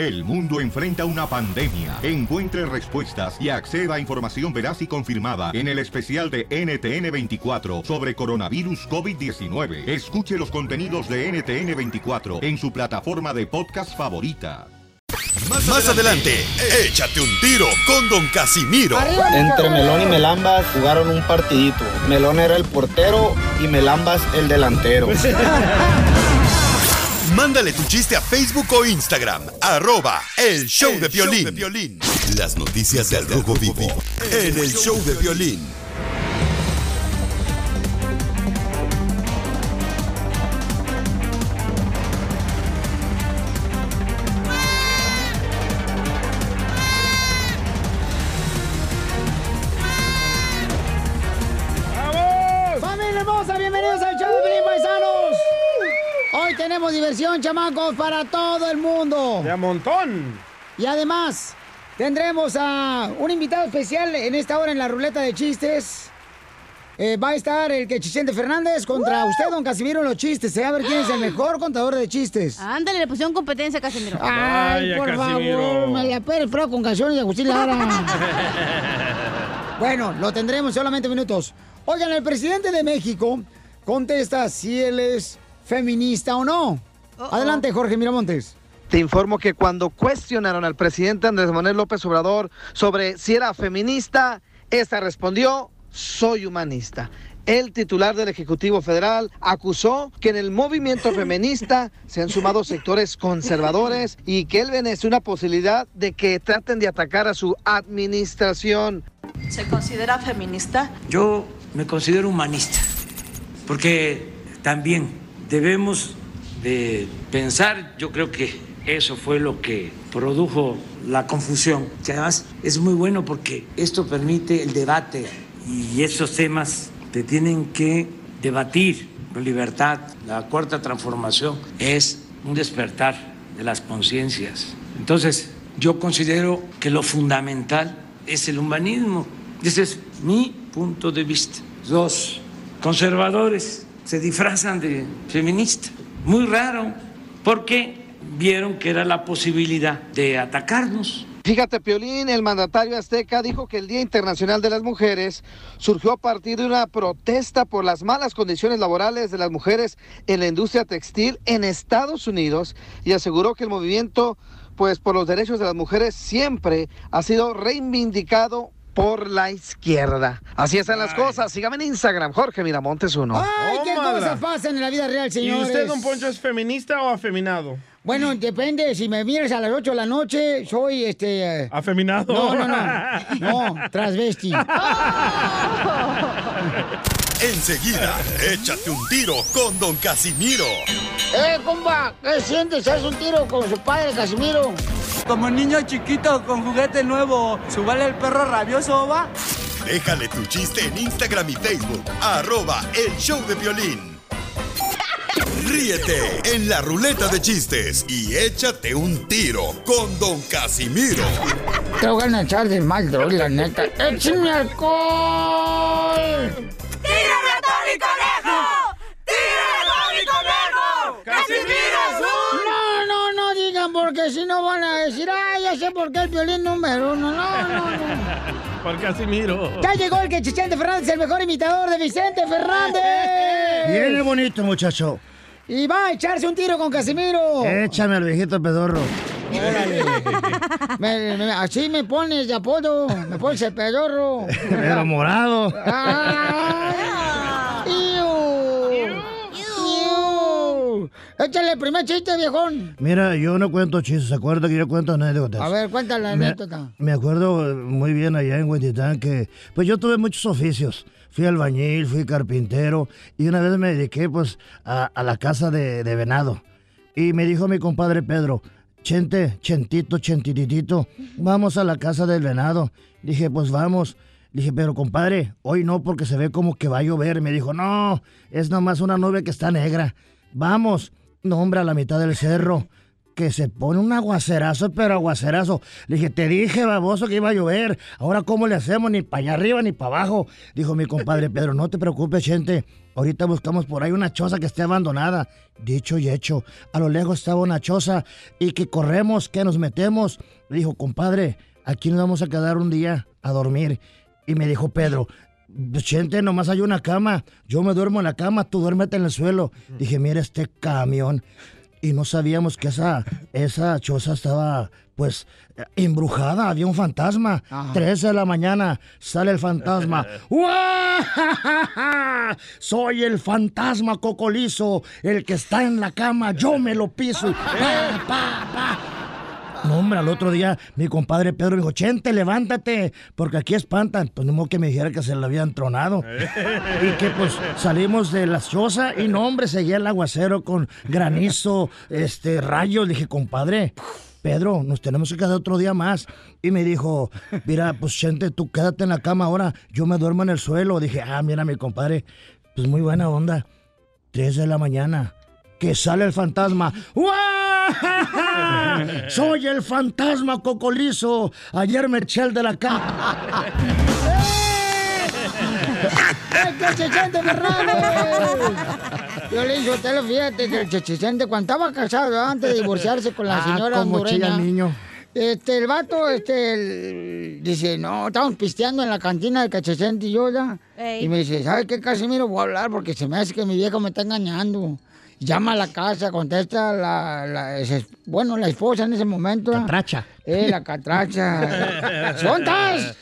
El mundo enfrenta una pandemia. Encuentre respuestas y acceda a información veraz y confirmada en el especial de NTN24 sobre coronavirus COVID-19. Escuche los contenidos de NTN24 en su plataforma de podcast favorita. Más, adelante, échate un tiro con Don Casimiro. Entre Melón y Melambas jugaron un partidito. Melón era el portero y Melambas el delantero. Mándale tu chiste a Facebook o Instagram, arroba el show, de, violín. Las noticias del rojo vivo en el show de violín. Para todo el mundo. De a montón. Y además, tendremos a un invitado especial en esta hora en la ruleta de chistes. Eh, va a estar el que Chichente Fernández contra usted, don Casimiro, en los chistes. ¿eh? A ver quién es el mejor contador de chistes. Ándale, le pusieron competencia, Casimiro. Ay, Vaya, por Casimiro. favor, me la pere el con canciones de Agustín Lara. bueno, lo tendremos solamente minutos. Oigan, el presidente de México contesta si él es feminista o no. Adelante, Jorge Miramontes. Te informo que cuando cuestionaron al presidente Andrés Manuel López Obrador sobre si era feminista, esta respondió, soy humanista. El titular del Ejecutivo Federal acusó que en el movimiento feminista se han sumado sectores conservadores y que él ven una posibilidad de que traten de atacar a su administración. ¿Se considera feminista? Yo me considero humanista, porque también debemos de pensar, yo creo que eso fue lo que produjo la confusión, que además es muy bueno porque esto permite el debate y esos temas se tienen que debatir con libertad. La cuarta transformación es un despertar de las conciencias. Entonces, yo considero que lo fundamental es el humanismo. Ese es mi punto de vista. Los conservadores se disfrazan de feministas. Muy raro, porque vieron que era la posibilidad de atacarnos. Fíjate, Piolín, el mandatario azteca dijo que el Día Internacional de las Mujeres surgió a partir de una protesta por las malas condiciones laborales de las mujeres en la industria textil en Estados Unidos y aseguró que el movimiento, pues por los derechos de las mujeres, siempre ha sido reivindicado por la izquierda. Así están las cosas. Sígame en Instagram, Jorge Miramontes uno. ¡Ay, qué cosas pasan en la vida real, ¿Y señores! usted, don Poncho, es feminista o afeminado? Bueno, depende. Si me miras a las 8 de la noche, soy este. eh, ¿Afeminado? No, no, no. No, transvesti. Enseguida, échate un tiro con Don Casimiro. ¡Eh, compa! ¿Qué sientes? ¿Haz un tiro con su padre, Casimiro? Como niño chiquito con juguete nuevo, ¿subale el perro rabioso, va? Déjale tu chiste en Instagram y Facebook, arroba el show de violín. Ríete en la ruleta de chistes y échate un tiro con Don Casimiro. Te voy a echar de mal, droga, la neta. ¡Échame alcohol! ¡Tira ratón y conejo! ¡Tira ratón y conejo! ¡Casimiro no digan, porque si no van a decir, ¡ay, ya sé por qué el violín número uno! No, no, no. Por Casimiro. Ya llegó el que Chichente Fernández, el mejor imitador de Vicente Fernández. Viene bonito, muchacho. Y va a echarse un tiro con Casimiro. Échame al viejito pedorro. Órale. Me- me- así me pones de apodo. Me pones el pedorro. Pero morado. Ah. Échale el primer chiste, viejón. Mira, yo no cuento chistes, ¿se acuerda que yo cuento anécdotas? A ver, cuéntale la anécdota. Me acuerdo muy bien allá en Huentitán que, pues yo tuve muchos oficios. Fui albañil, fui carpintero y una vez me dediqué pues a, a la casa de, de venado. Y me dijo mi compadre Pedro, Chente, Chentito, Chentititito, vamos a la casa del venado. Dije, pues vamos. Dije, pero compadre, hoy no porque se ve como que va a llover. Me dijo, no, es nomás una nube que está negra. Vamos. No, hombre, a la mitad del cerro. que se pone un aguacerazo, pero aguacerazo. Le dije, te dije, baboso, que iba a llover. Ahora, ¿cómo le hacemos? Ni para allá arriba ni para abajo. Dijo mi compadre Pedro, no te preocupes, gente. Ahorita buscamos por ahí una choza que esté abandonada. Dicho y hecho, a lo lejos estaba una choza y que corremos, que nos metemos. Le dijo, compadre, aquí nos vamos a quedar un día a dormir. Y me dijo Pedro, gente, nomás hay una cama. Yo me duermo en la cama, tú duérmete en el suelo. Dije, mira este camión. Y no sabíamos que esa, esa choza estaba, pues, eh, embrujada. Había un fantasma. Tres de la mañana sale el fantasma. ¡Uah! Soy el fantasma cocolizo, el que está en la cama. Yo me lo piso. Pa, pa, pa. No, hombre, al otro día mi compadre Pedro dijo, Chente, levántate, porque aquí espantan. Pues no que me dijera que se le habían tronado. y que pues salimos de la choza y no, hombre, seguía el aguacero con granizo, este, rayos. Dije, compadre, Pedro, nos tenemos que quedar otro día más. Y me dijo, mira, pues Chente, tú quédate en la cama ahora, yo me duermo en el suelo. Dije, ah, mira, mi compadre, pues muy buena onda. Tres de la mañana, que sale el fantasma. ¡Uah! Soy el fantasma cocolizo. Ayer me eché el de la cama. ¡El Chechechente Fernández! Yo le dije, usted lo fíjate que el Chechechente cuando estaba casado antes de divorciarse con la Ah, señora cómo chilla hondureña, el niño. Este, el vato, este, el- dice, no, estamos pisteando en la cantina de Cachechente y yo ya. Ey. Y me dice, ¿sabe qué, Casimiro? Voy a hablar porque se me hace que mi viejo me está engañando. Llama a la casa, contesta la, la- bueno, la esposa en ese momento. Catracha. Eh, la catracha. ¿Sontas?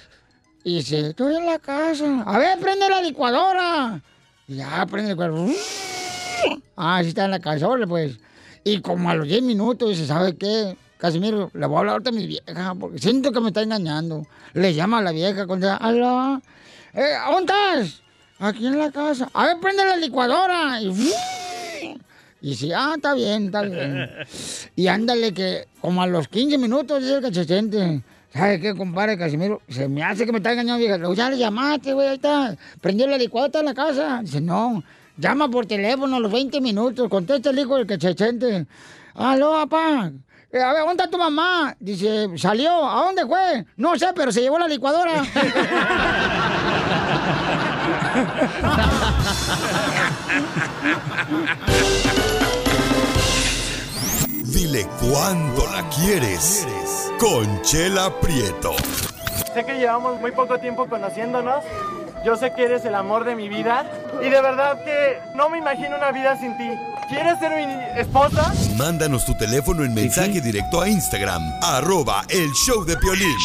Y dice, estoy en la casa. A ver, prende la licuadora. Y ya, prende la licuadora. Ah, sí está en la casa, pues. Y como a los 10 minutos dice, ¿sabe qué? Casimiro, le voy a hablar ahorita a mi vieja porque siento que me está engañando. Le llama a la vieja, contesta, aló. Eh, ¿Dónde estás? Aquí en la casa. A ver, prende la licuadora. Y, y dice, ah, está bien, está bien. Y ándale que como a los 15 minutos dice el cachechente. ¿Sabe qué, compadre Casimiro? Se me hace que me está engañando, vieja. Ya le llamaste, güey, ahí está. Prendió la licuadora, en la casa. Dice, no, llama por teléfono a los 20 minutos. Contesta el hijo del cachechente. Aló, papá. Eh, a ver, ¿dónde está tu mamá? Dice, salió. ¿A dónde fue? No sé, pero se llevó la licuadora. Dile cuándo la quieres. Conchela Prieto. Sé que llevamos muy poco tiempo conociéndonos. Yo sé que eres el amor de mi vida. Y de verdad que no me imagino una vida sin ti. ¿Quieres ser mi esposa? Mándanos tu teléfono en mensaje directo a Instagram, arroba el show de Piolín.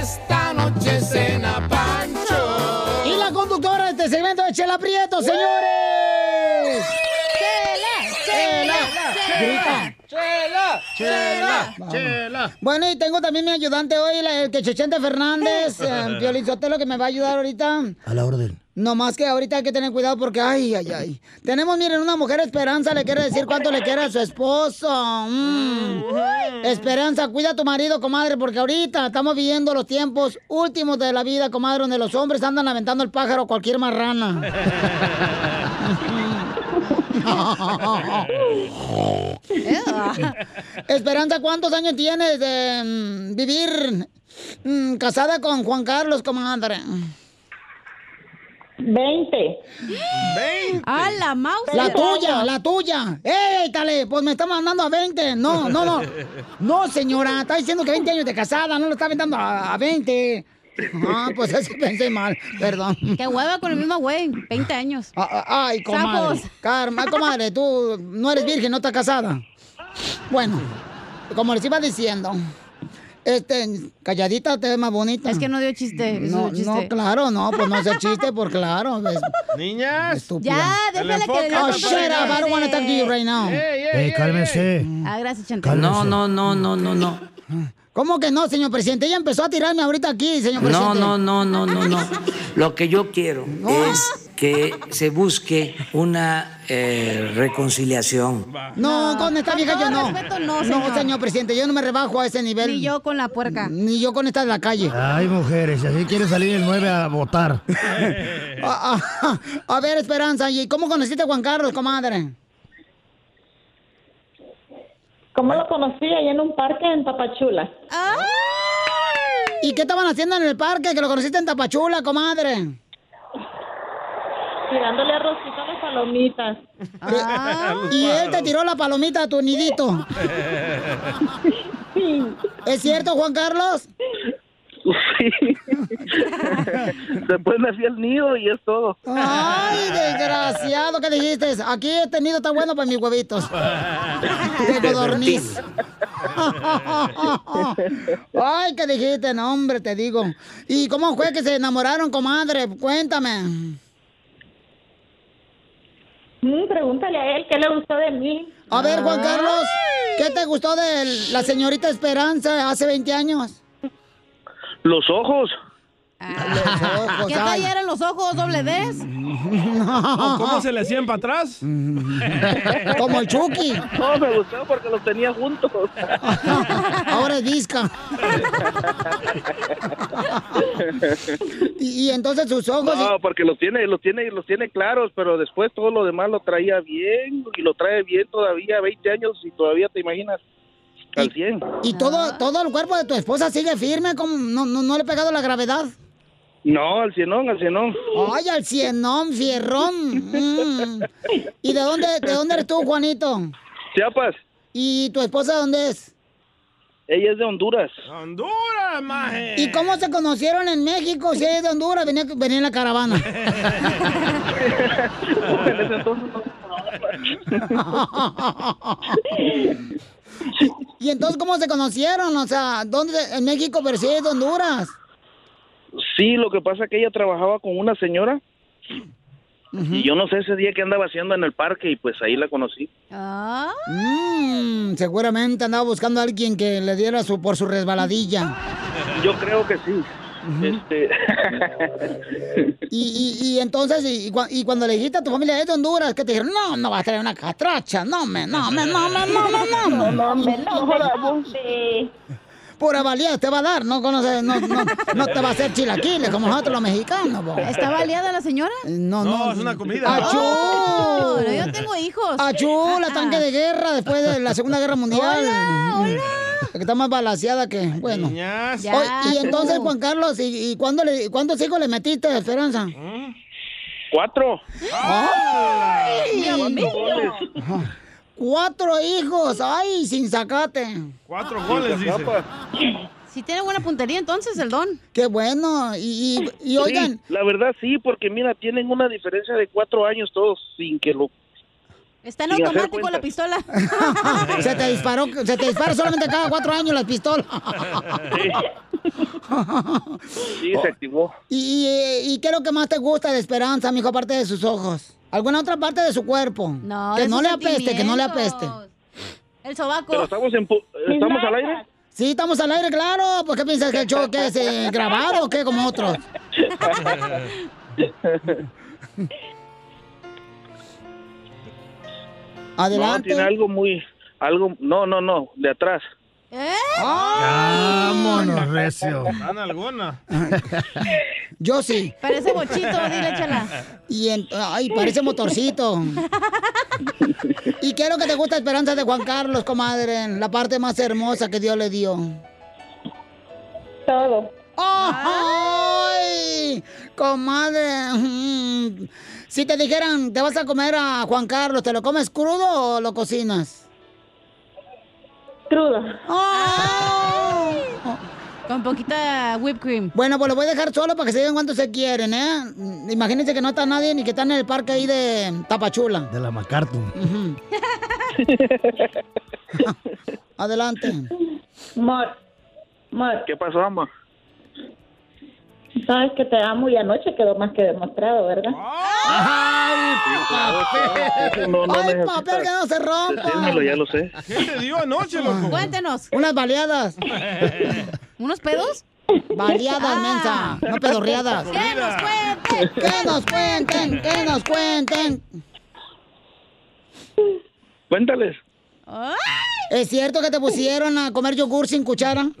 Esta noche cena Pancho. Y la conductora de este segmento es Chela Prieto, señores. Grita. Chela, Chela, Chela. Bueno, y tengo también mi ayudante hoy, el que Chechente Fernández, eh, Piolín Sotelo, que me va a ayudar ahorita. A la orden. No más que ahorita hay que tener cuidado porque, ay, ay, ay. Tenemos, miren, una mujer Esperanza le quiere decir cuánto le quiere a su esposo. Mm. Esperanza, cuida a tu marido, comadre, porque ahorita estamos viviendo los tiempos últimos de la vida, comadre, donde los hombres andan aventando el pájaro a cualquier marrana. Esperanza, ¿cuántos años tienes de mm, vivir mm, casada con Juan Carlos, comadre? 20. ¡Ah, la mouse! La tuya, la tuya. ¡Ey, Tale! Pues me está mandando a 20. No, no, no. No, señora. Está diciendo que 20 años de casada. No lo está aventando a, a 20. Ah, pues eso pensé mal. Perdón. ¡Qué hueva con el mismo güey! 20 años. Ah, ah, Ay, comadre. Sapos. Karma, comadre, tú no eres virgen, no estás casada. Bueno, como les iba diciendo, este, calladita te ves más bonita. Es que no dio chiste. eso No, chiste. no, claro, no, pues no hace chiste, por claro. es- Niñas. Estúpida. Ya, déjala que le Oh, shut up, I don't wanna talk to you right now. Eh, cálmese. Ah, gracias, Chantal. No, no, no, no, no, no. ¿Cómo que no, señor presidente? Ella empezó a tirarme ahorita aquí, señor presidente. No, no, no, no, no, no. Lo que yo quiero es que se busque una eh, reconciliación. No, con esta vieja yo no. respeto, no, No, señor. señor presidente, yo no me rebajo a ese nivel. Ni yo con la puerca. Ni yo con esta de la calle. Ay, mujeres, si así quiere salir el 9 a votar. A ver, Esperanza, ¿y cómo conociste a Juan Carlos, comadre? ¿Cómo lo conocí? Ahí en un parque en Tapachula. ¿Y qué estaban haciendo en el parque que lo conociste en Tapachula, comadre? Tirándole arrocito a las palomitas. Y él te tiró la palomita a tu nidito. ¿Es cierto, Juan Carlos? Después me fui al nido y es todo. Ay, desgraciado, ¿qué dijiste? Aquí he tenido tan bueno para mis huevitos. De codorniz. Ay, ¿qué dijiste? No, hombre, te digo. ¿Y cómo fue que se enamoraron, comadre? Cuéntame. Mm, pregúntale a él qué le gustó de mí. A ver, Juan Carlos, ¿qué te gustó de la señorita Esperanza hace 20 años? Los ojos. ojos, ¿Qué ay. talla eran los ojos doble? ¿O ¿Cómo se le hacían para atrás? Como el Chucky. No, me gustó porque los tenía juntos. Ahora es disca. y, y entonces sus ojos... No, porque los tiene, los tiene, los tiene claros, pero después todo lo demás lo traía bien y lo trae bien todavía, 20 años y todavía te imaginas al 100. ¿Y todo, todo el cuerpo de tu esposa sigue firme? como no, no, ¿No le ha pegado la gravedad? No, al cienón, al cienón. Ay, al cienón, fierrón. Mm. ¿Y de dónde, de dónde eres tú, Juanito? Chiapas, ¿Y tu esposa dónde es? ella es de Honduras. Honduras, maje. ¿Y cómo se conocieron en México? Si ella es de Honduras, venía, venía en la caravana. En ese entonces ¿Y entonces cómo se conocieron? O sea, ¿dónde? En México, pero si es de Honduras. Sí, lo que pasa es que ella trabajaba con una señora y yo no sé ese día que andaba haciendo en el parque y pues ahí la conocí. Mm, seguramente andaba buscando a alguien que le diera su por su resbaladilla. Yo creo que sí. Este, Y, y, y entonces, y, y cua- y cuando le dijiste a tu familia es de Honduras, que te dijeron, no, no vas a traer una catracha, no, me, no, me, no, me, no, no, no, no, No, me no, ¿de Pura valía te va a dar, no conoces, no, no, no te va a hacer chilaquiles como nosotros los mexicanos, po. ¿Está baleada la señora? No, no. No, es una comida. ¡Achú! Oh, yo tengo hijos. ¡Achú! La tanque de guerra después de la Segunda Guerra Mundial. Hola, hola. Que está más balaseada que, bueno. Ya, y entonces, Juan Carlos, ¿y, y cuándo le, cuántos hijos le metiste a Esperanza? cuatro. ¡Ay! Mío. ¡Cuatro hijos! ¡Ay, sin sacate! Cuatro goles, dice. Si tiene buena puntería entonces el don. ¡Qué bueno! Y, y, y oigan, Sí, la verdad sí, porque mira, tienen una diferencia de cuatro años todos sin que lo... Está en automático la pistola. se te disparó, se te dispara solamente cada cuatro años la pistola. Sí, se activó. ¿Y, y, y qué es lo que más te gusta de Esperanza, mijo, aparte de sus ojos? ¿Alguna otra parte de su cuerpo? No, que no le apeste, que no le apeste. El sobaco. Pero estamos, en ¿estamos al aire. Sí, estamos al aire, claro. Pues, ¿qué piensas que el show que es eh, grabado o qué, como otros? No, Adelante. tiene algo muy... Algo... No, no, no, de atrás. ¿Eh? Vámonos, recio. ¿Dan alguna? Yo sí. Parece bochito, dile, chala. Y en- ay, parece motorcito. ¿Y qué es lo que te gusta Esperanza de Juan Carlos, comadre? La parte más hermosa que Dios le dio. todo? ¡Ay! Comadre. Si te dijeran, te vas a comer a Juan Carlos, ¿te lo comes crudo o lo cocinas? Crudo. ¡Ay! Con poquita whipped cream. Bueno, pues lo voy a dejar solo para que se digan cuánto se quieren, ¿eh? Imagínense que no está nadie ni que están en el parque ahí de Tapachula. De la MacArthur. Adelante. Amor, amor, ¿Qué pasó, amor? Sabes que te amo y anoche quedó más que demostrado, ¿verdad? ¡Ay, Eso no, no ¡Ay, necesitas papel que no se rompa! decírmelo, ya lo sé. ¿Qué te dio anoche, loco? Cuéntenos. Unas baleadas. ¿Unos pedos? Baleadas, Ah. mensa. No pedorreadas. ¡Que nos cuenten! Que nos cuenten, que nos cuenten. Cuéntales. Ay, ¿Es cierto que te pusieron a comer yogur sin cuchara?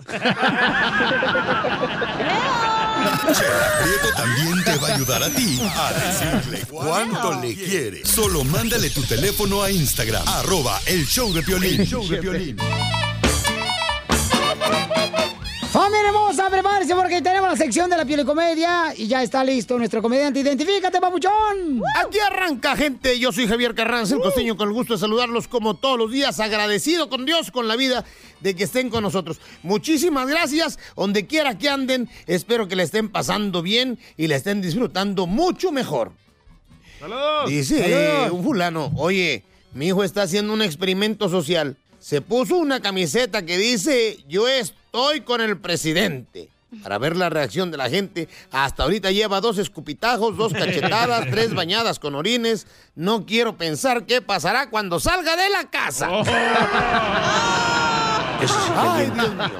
Chela Prieto también te va a ayudar a ti a decirle cuánto le quieres. Solo mándale tu teléfono a Instagram, arroba el show de Piolín. El show de Piolín. ¡Familia hermosa! Prepárense porque tenemos la sección de la piel y comedia y ya está listo nuestro comediante. ¡Identifícate, papuchón! Aquí arranca, gente. Yo soy Javier Carranza, el costeño, con el gusto de saludarlos como todos los días. Agradecido con Dios, con la vida, de que estén con nosotros. Muchísimas gracias. Donde quiera que anden, espero que le estén pasando bien y le estén disfrutando mucho mejor. ¡Saludos! Dice un fulano, oye, mi hijo está haciendo un experimento social. Se puso una camiseta que dice, yo estoy con el presidente. Para ver la reacción de la gente, hasta ahorita lleva dos escupitajos, dos cachetadas, tres bañadas con orines. No quiero pensar qué pasará cuando salga de la casa. Eso sí que Ay. Dios mío.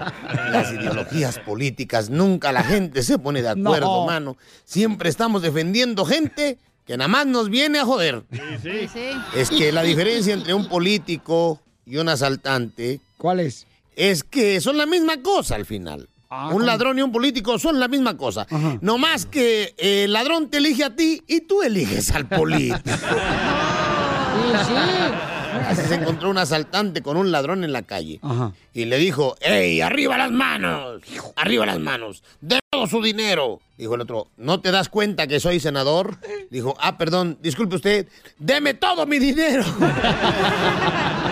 Las ideologías políticas, nunca la gente se pone de acuerdo, No. mano. Siempre estamos defendiendo gente que nada más nos viene a joder. Sí, sí. Es que la diferencia entre un político y un asaltante. ¿Cuál es? Es que son la misma cosa al final. un ladrón y un político son la misma cosa. No más que eh, el ladrón te elige a ti y tú eliges al político. Así se encontró un asaltante con un ladrón en la calle. Y le dijo, ¡Ey, arriba las manos! ¡Arriba las manos! ¡De todo su dinero! Dijo el otro, ¿no te das cuenta que soy senador? Dijo, ah, perdón, disculpe usted, ¡deme todo mi dinero!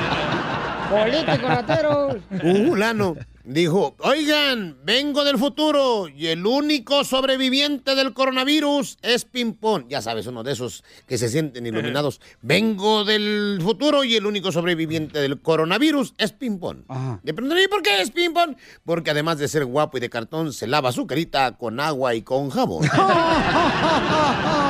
Político, ratero. Un fulano dijo, oigan, vengo del futuro y el único sobreviviente del coronavirus es Pimpón. Ya sabes, uno de esos que se sienten iluminados. Vengo del futuro y el único sobreviviente del coronavirus es Pimpón. Le preguntaré, ¿por qué es Pimpón? Porque además de ser guapo y de cartón, se lava su carita con agua y con jabón.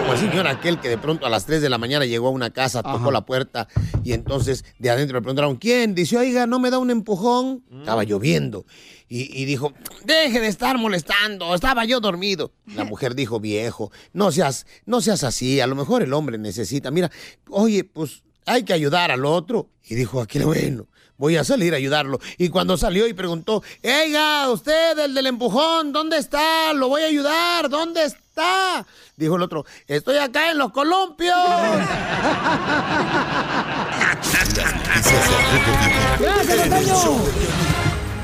Como el señor aquel que de pronto a las 3 de la mañana llegó a una casa, tocó la puerta y entonces de adentro le preguntaron, ¿quién? Dice, oiga, ¿no me da un empujón? Estaba lloviendo. Y, y dijo, deje de estar molestando, estaba yo dormido. La mujer dijo, viejo, no seas, no seas así, a lo mejor el hombre necesita. Mira, oye, pues hay que ayudar al otro. Y dijo, aquí bueno. Voy a salir a ayudarlo. Y cuando salió y preguntó, Oiga, usted, el del empujón, ¿dónde está? Lo voy a ayudar, ¿dónde está? Dijo el otro, estoy acá en los columpios.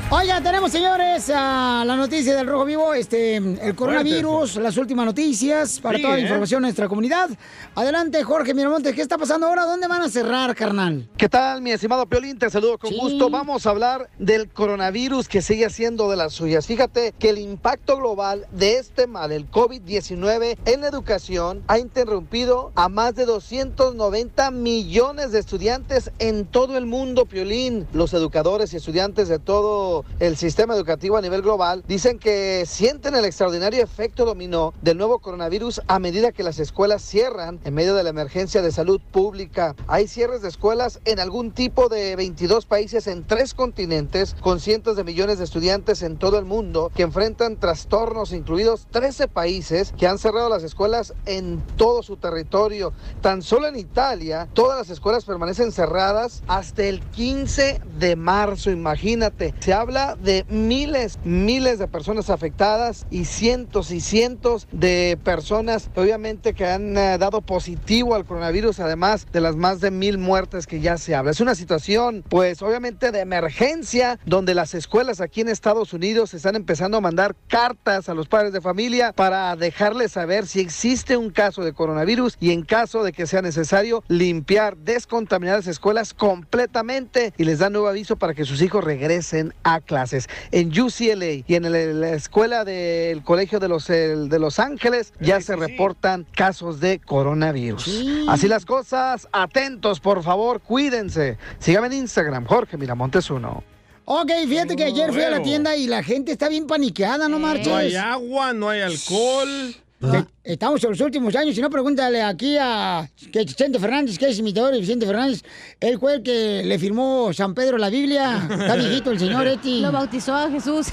Oiga, tenemos, señores, a la noticia del Rojo Vivo, este, el coronavirus, las últimas noticias para Sí, toda la ¿eh? información de nuestra comunidad. Adelante, Jorge Miramontes, ¿qué está pasando ahora? ¿Dónde van a cerrar, carnal? ¿Qué tal, mi estimado Piolín? Te saludo con gusto. Vamos a hablar del coronavirus que sigue siendo de las suyas. Fíjate que el impacto global de este mal, el COVID-19, en la educación ha interrumpido a más de 290 millones de estudiantes en todo el mundo, Piolín. Los educadores y estudiantes de todo el sistema educativo a nivel global dicen que sienten el extraordinario efecto dominó del nuevo coronavirus a medida que las escuelas cierran en medio de la emergencia de salud pública. Hay cierres de escuelas en algún tipo de 22 países en tres continentes con cientos de millones de estudiantes en todo el mundo que enfrentan trastornos, incluidos 13 países que han cerrado las escuelas en todo su territorio. Tan solo en Italia, todas las escuelas permanecen cerradas hasta el 15 de marzo, imagínate. Se habla de miles, miles de personas afectadas y cientos y cientos de personas, obviamente, que han eh, dado positivo al coronavirus, además de las más de mil muertes que ya se habla. Es una situación, pues, obviamente, de emergencia, donde las escuelas aquí en Estados Unidos están empezando a mandar cartas a los padres de familia para dejarles saber si existe un caso de coronavirus y en caso de que sea necesario limpiar, descontaminar las escuelas completamente y les dan nuevo aviso para que sus hijos regresen a clases. En UCLA y en el- la escuela del Colegio de los, el- de Los Ángeles ya se reportan casos de coronavirus. Así las cosas, atentos por favor, cuídense. Síganme en Instagram, Jorge Miramontes uno. Ok, fíjate que ayer fui a la tienda y la gente está bien paniqueada, no marches. No hay agua, no hay alcohol. Te- estamos en los últimos años. Si no, pregúntale aquí a que Vicente Fernández, que es imitador de Vicente Fernández. Él fue el que le firmó San Pedro la Biblia. Está viejito el señor Eti. Lo bautizó a Jesús.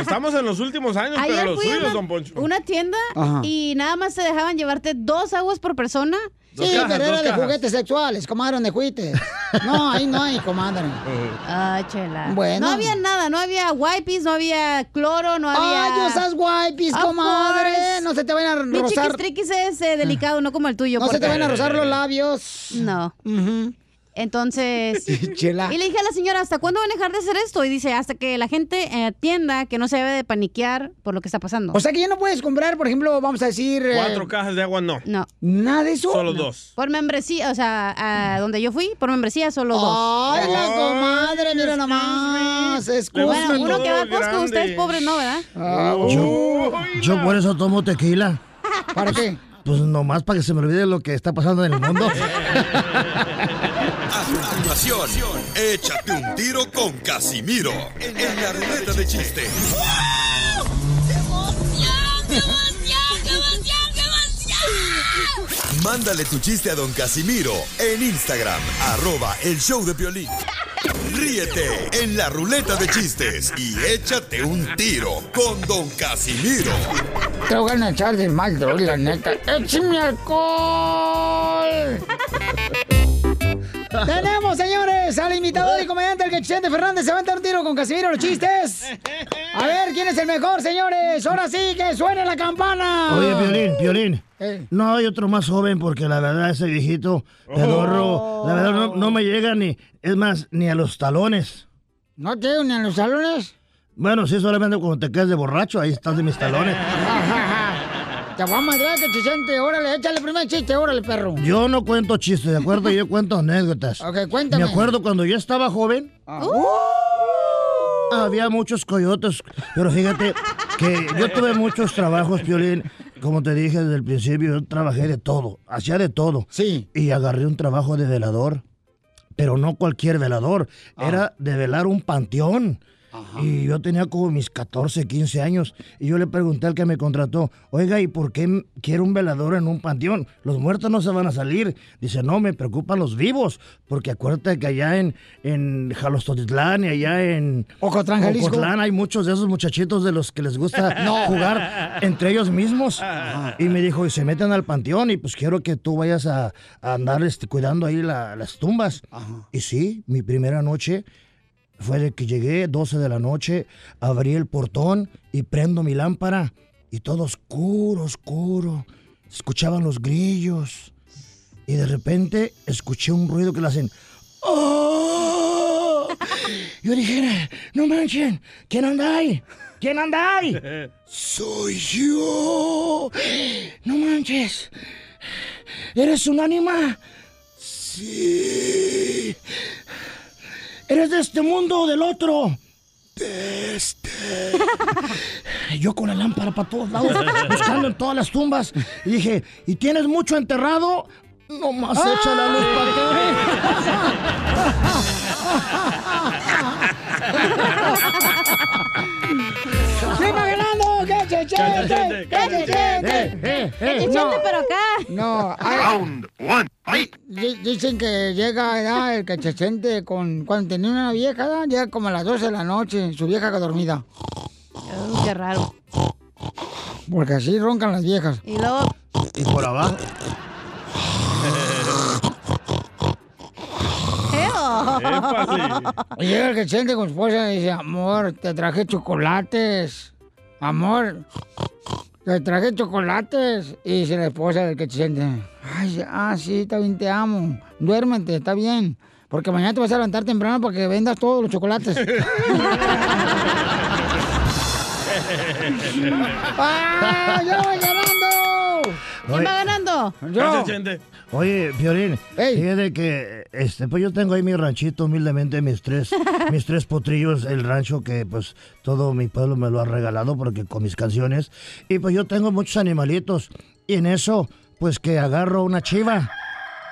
Estamos en los últimos años, Ayer pero los suyos, una, don Poncho. una tienda Ajá. y nada más te dejaban llevarte dos aguas por persona. Sí, pero era de juguetes sexuales, comadre, de juguetes. No, ahí no hay, comadre. Ah, chela. Bueno. No había nada, no había wipes, no había cloro, no había... Ay, usas wipes, Of comadre. course. No se te vayan a Mi rozar. chiquistriquis es eh, delicado, no como el tuyo. No se te porque- van a rozar los labios. No. Entonces... Chela. Y le dije a la señora, ¿hasta cuándo van a dejar de hacer esto? Y dice, hasta que la gente eh, entienda que no se debe de paniquear por lo que está pasando. O sea que ya no puedes comprar, por ejemplo, vamos a decir. eh, Cuatro cajas de agua no. No. Nada de eso. Solo No. dos. Por membresía, o sea, a donde yo fui, por membresía solo dos. Ay, la comadre, mira nomás. Escucha. Bueno, uno que va a Costco, ustedes pobres no, ¿verdad? Ah, Yo, yo por eso tomo tequila. ¿Para qué? Pues nomás para que se me olvide lo que está pasando en el mundo. Échate un tiro con Casimiro en la ruleta de chiste. Mándale tu chiste a don Casimiro en Instagram, arroba el show de violín. Ríete en la ruleta de chistes y échate un tiro con don Casimiro. Te voy a echar de mal, la neta. ¡Échame alcohol! Tenemos, señores, al imitador y comediante, el que Chente Fernández se va a dar un tiro con Casimiro, los chistes. A ver, ¿quién es el mejor, señores? Ahora sí, que suene la campana. Oye, Piolín. Eh. No hay otro más joven porque la verdad ese viejito pedorro, la verdad no, no me llega ni, es más, ni a los talones. ¿No te ni a los talones? Bueno, sí, solamente cuando te quedas de borracho, ahí estás de mis talones. Te voy a madrear, que Chente. Órale, échale el primer chiste, órale, perro. Yo no cuento chistes, ¿de acuerdo? Yo cuento anécdotas. Ok, cuéntame. Me acuerdo cuando yo estaba joven, Uh. había muchos coyotes, pero fíjate que yo tuve muchos trabajos, Piolín. Como te dije desde el principio, yo trabajé de todo, hacía de todo. Sí. Y agarré un trabajo de velador, pero no cualquier velador, era de velar un panteón. Y yo tenía como mis 14, 15 años. Y yo le pregunté al que me contrató, oiga, ¿y por qué quiero un velador en un panteón? Los muertos no se van a salir. Dice, no, me preocupan los vivos. Porque acuérdate que allá en, en Jalostotitlán y allá en Ocotlán, Jalisco. Ocotlán hay muchos de esos muchachitos de los que les gusta No. jugar entre ellos mismos. Y me dijo, y se meten al panteón y pues quiero que tú vayas a, a andar este, cuidando ahí la- las tumbas. Y sí, mi primera noche fue de que llegué, 12 de la noche, abrí el portón y prendo mi lámpara y todo oscuro, oscuro. Escuchaban los grillos y de repente escuché un ruido que le hacen... ¡Oh! Yo dije, no manchen, ¿quién anda ahí? ¿Quién anda ahí? Soy yo. No manches. ¿Eres un ánima? Sí. ¿Eres de este mundo o del otro? De este. Yo con la lámpara para todos lados, buscando en todas las tumbas. Y dije, ¿y tienes mucho enterrado? Nomás echa la luz ¡Siga ¡Que se chente, pero acá! No, Dicen que llega ¿verdad? el que siente con. Cuando tenía una vieja, ¿verdad? llega como a las 12 de la noche, su vieja dormida. Oh, qué raro. Porque así roncan las viejas. Y luego, Y por abajo. Y llega el que siente con su esposa y dice, amor, te traje chocolates. Amor, te traje chocolates. Y dice la esposa del que se siente, ay, ah, sí, está bien, te amo. Duérmete, está bien. Porque mañana te vas a levantar temprano para que vendas todos los chocolates. ¡Ah, yo voy ganando! ¿Quién va ganando? Yo. Oye, Fiorín, fíjate que este, pues yo tengo ahí mi ranchito humildemente, mis tres, mis tres potrillos, el rancho que pues todo mi pueblo me lo ha regalado porque con mis canciones. Y pues yo tengo muchos animalitos. Y en eso, pues que agarro una chiva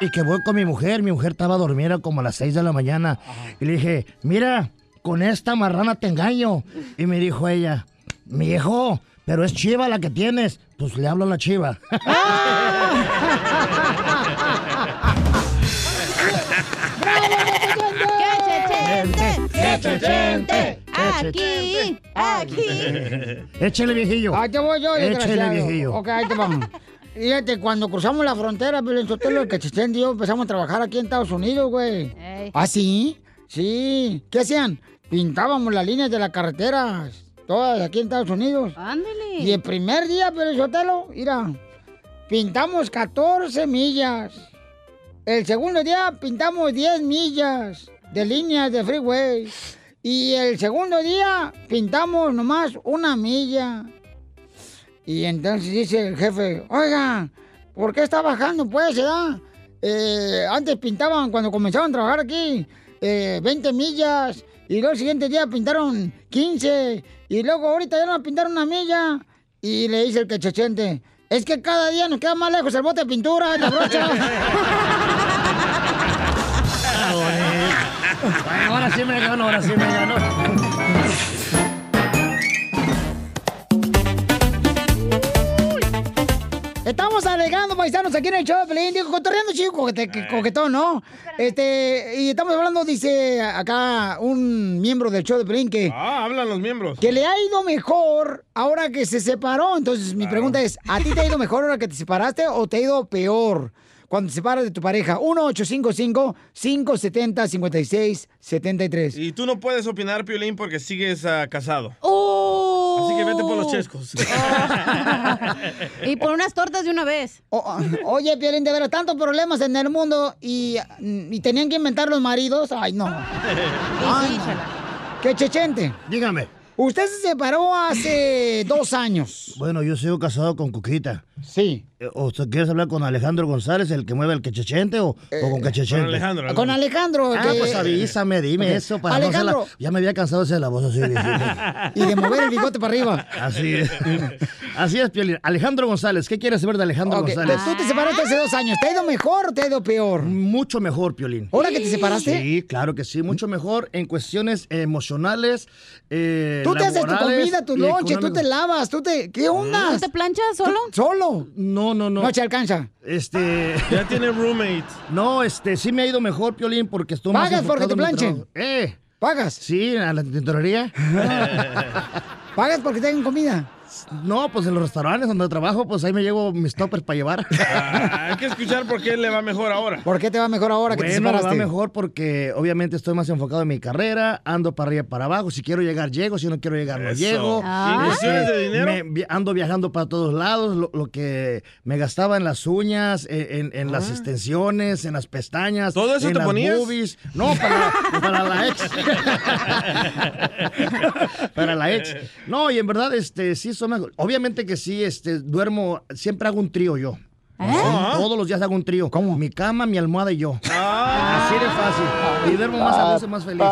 y que voy con mi mujer. Mi mujer estaba dormida como a las 6 de la mañana. Y le dije, mira, con esta marrana te engaño. Y me dijo ella, viejo, Pero es chiva la que tienes. Pues le hablo a la chiva. Aquí, aquí. Échale, viejillo. Ahí te voy yo, Échale, viejillo. Ok, ahí te vamos. Fíjate, cuando cruzamos la frontera, Piolín Sotelo, el Cachistén y yo empezamos a trabajar aquí en Estados Unidos, güey. Ey. ¿Ah, sí? Sí. ¿Qué hacían? Pintábamos las líneas de las carreteras, todas aquí en Estados Unidos. Ándale. Y el primer día, Piolín Sotelo, mira, pintamos 14 millas. El segundo día pintamos 10 millas de líneas de freeway. Y el segundo día pintamos nomás una milla. Y entonces dice el jefe, oiga, ¿por qué está bajando pues, edad? Eh, antes pintaban, cuando comenzaban a trabajar aquí, eh, 20 millas. Y luego el siguiente día pintaron 15. Y luego ahorita ya no pintaron una milla. Y le dice el cachachente, es que cada día nos queda más lejos el bote de pintura, la brocha. Bueno, ahora sí me ganó, ahora sí me ganó. Estamos alegando, paisanos, aquí en el show de Pelín. Digo, cotorreando, chico, coquete- que- coquetón, ¿no? Este, y estamos hablando, dice acá un miembro del show de Pelín que, Ah, hablan los miembros. que le ha ido mejor ahora que se separó. Entonces, mi pregunta es, ¿a ti te ha ido mejor ahora que te separaste o te ha ido peor cuando te separas de tu pareja? 1-855-570-5673. Y tú no puedes opinar, Piolín, porque sigues ah, casado. ¡Oh! Así que vete por los chescos. Y por unas tortas de una vez. O- oye, Piolín, de veras, tantos problemas en el mundo y, y tenían que inventar los maridos. Ay, no. Ay, ¡Qué chechente! Dígame. Usted se separó hace dos años. Bueno, yo sigo casado con Cuquita. Sí. ¿O usted quieres hablar con Alejandro González, el que mueve el quechechente, o, o con Cachechente? con Alejandro, Con Alejandro. Ah, que- pues avísame, dime eso para Alejandro. no hacerla- Ya me había cansado de hacer la voz así. Y de mover el bigote para arriba. Así es. Así es, Piolín. Alejandro González, ¿qué quieres saber de Alejandro González? Tú te separaste hace dos años. ¿Te ha ido mejor o te ha ido peor? Mucho mejor, Piolín. ¿Ahora que te separaste? Sí, claro que sí, mucho mejor en cuestiones emocionales. eh, Tú te haces tu comida, tu y lonche, tú te lavas, tú te... ¿Qué onda? ¿No te planchas solo? ¿Solo? No, no, no. No te alcanza. Este. Ya tiene roommate. No, este, sí me ha ido mejor, Piolín, porque estoy más ¿Pagas porque te planchen? ¿Eh? ¿Pagas? Sí, a la tintorería. ¿Pagas porque tengan comida? No, pues en los restaurantes donde trabajo, pues ahí me llevo mis toppers para llevar. Ah, hay que escuchar por qué le va mejor ahora. ¿Por qué te va mejor ahora que te Bueno, me separaste? va mejor porque obviamente estoy más enfocado en mi carrera, ando para arriba y para abajo. Si quiero llegar, llego. Si no quiero llegar, no Eso. llego. Ah. ¿Inversiones de dinero? me ando viajando para todos lados. Lo, lo que me gastaba en las uñas, en, en- en las extensiones, en las pestañas. Ah. ¿Todo eso en te las ponías? boobies. No, para, para la ex. para la ex. No, y en verdad, este, sí, Obviamente que sí, este, duermo, siempre hago un trío yo. Sí, todos los días hago un trío. ¿Cómo? Mi cama, mi almohada y yo. Así de fácil. Y duermo más a y más feliz.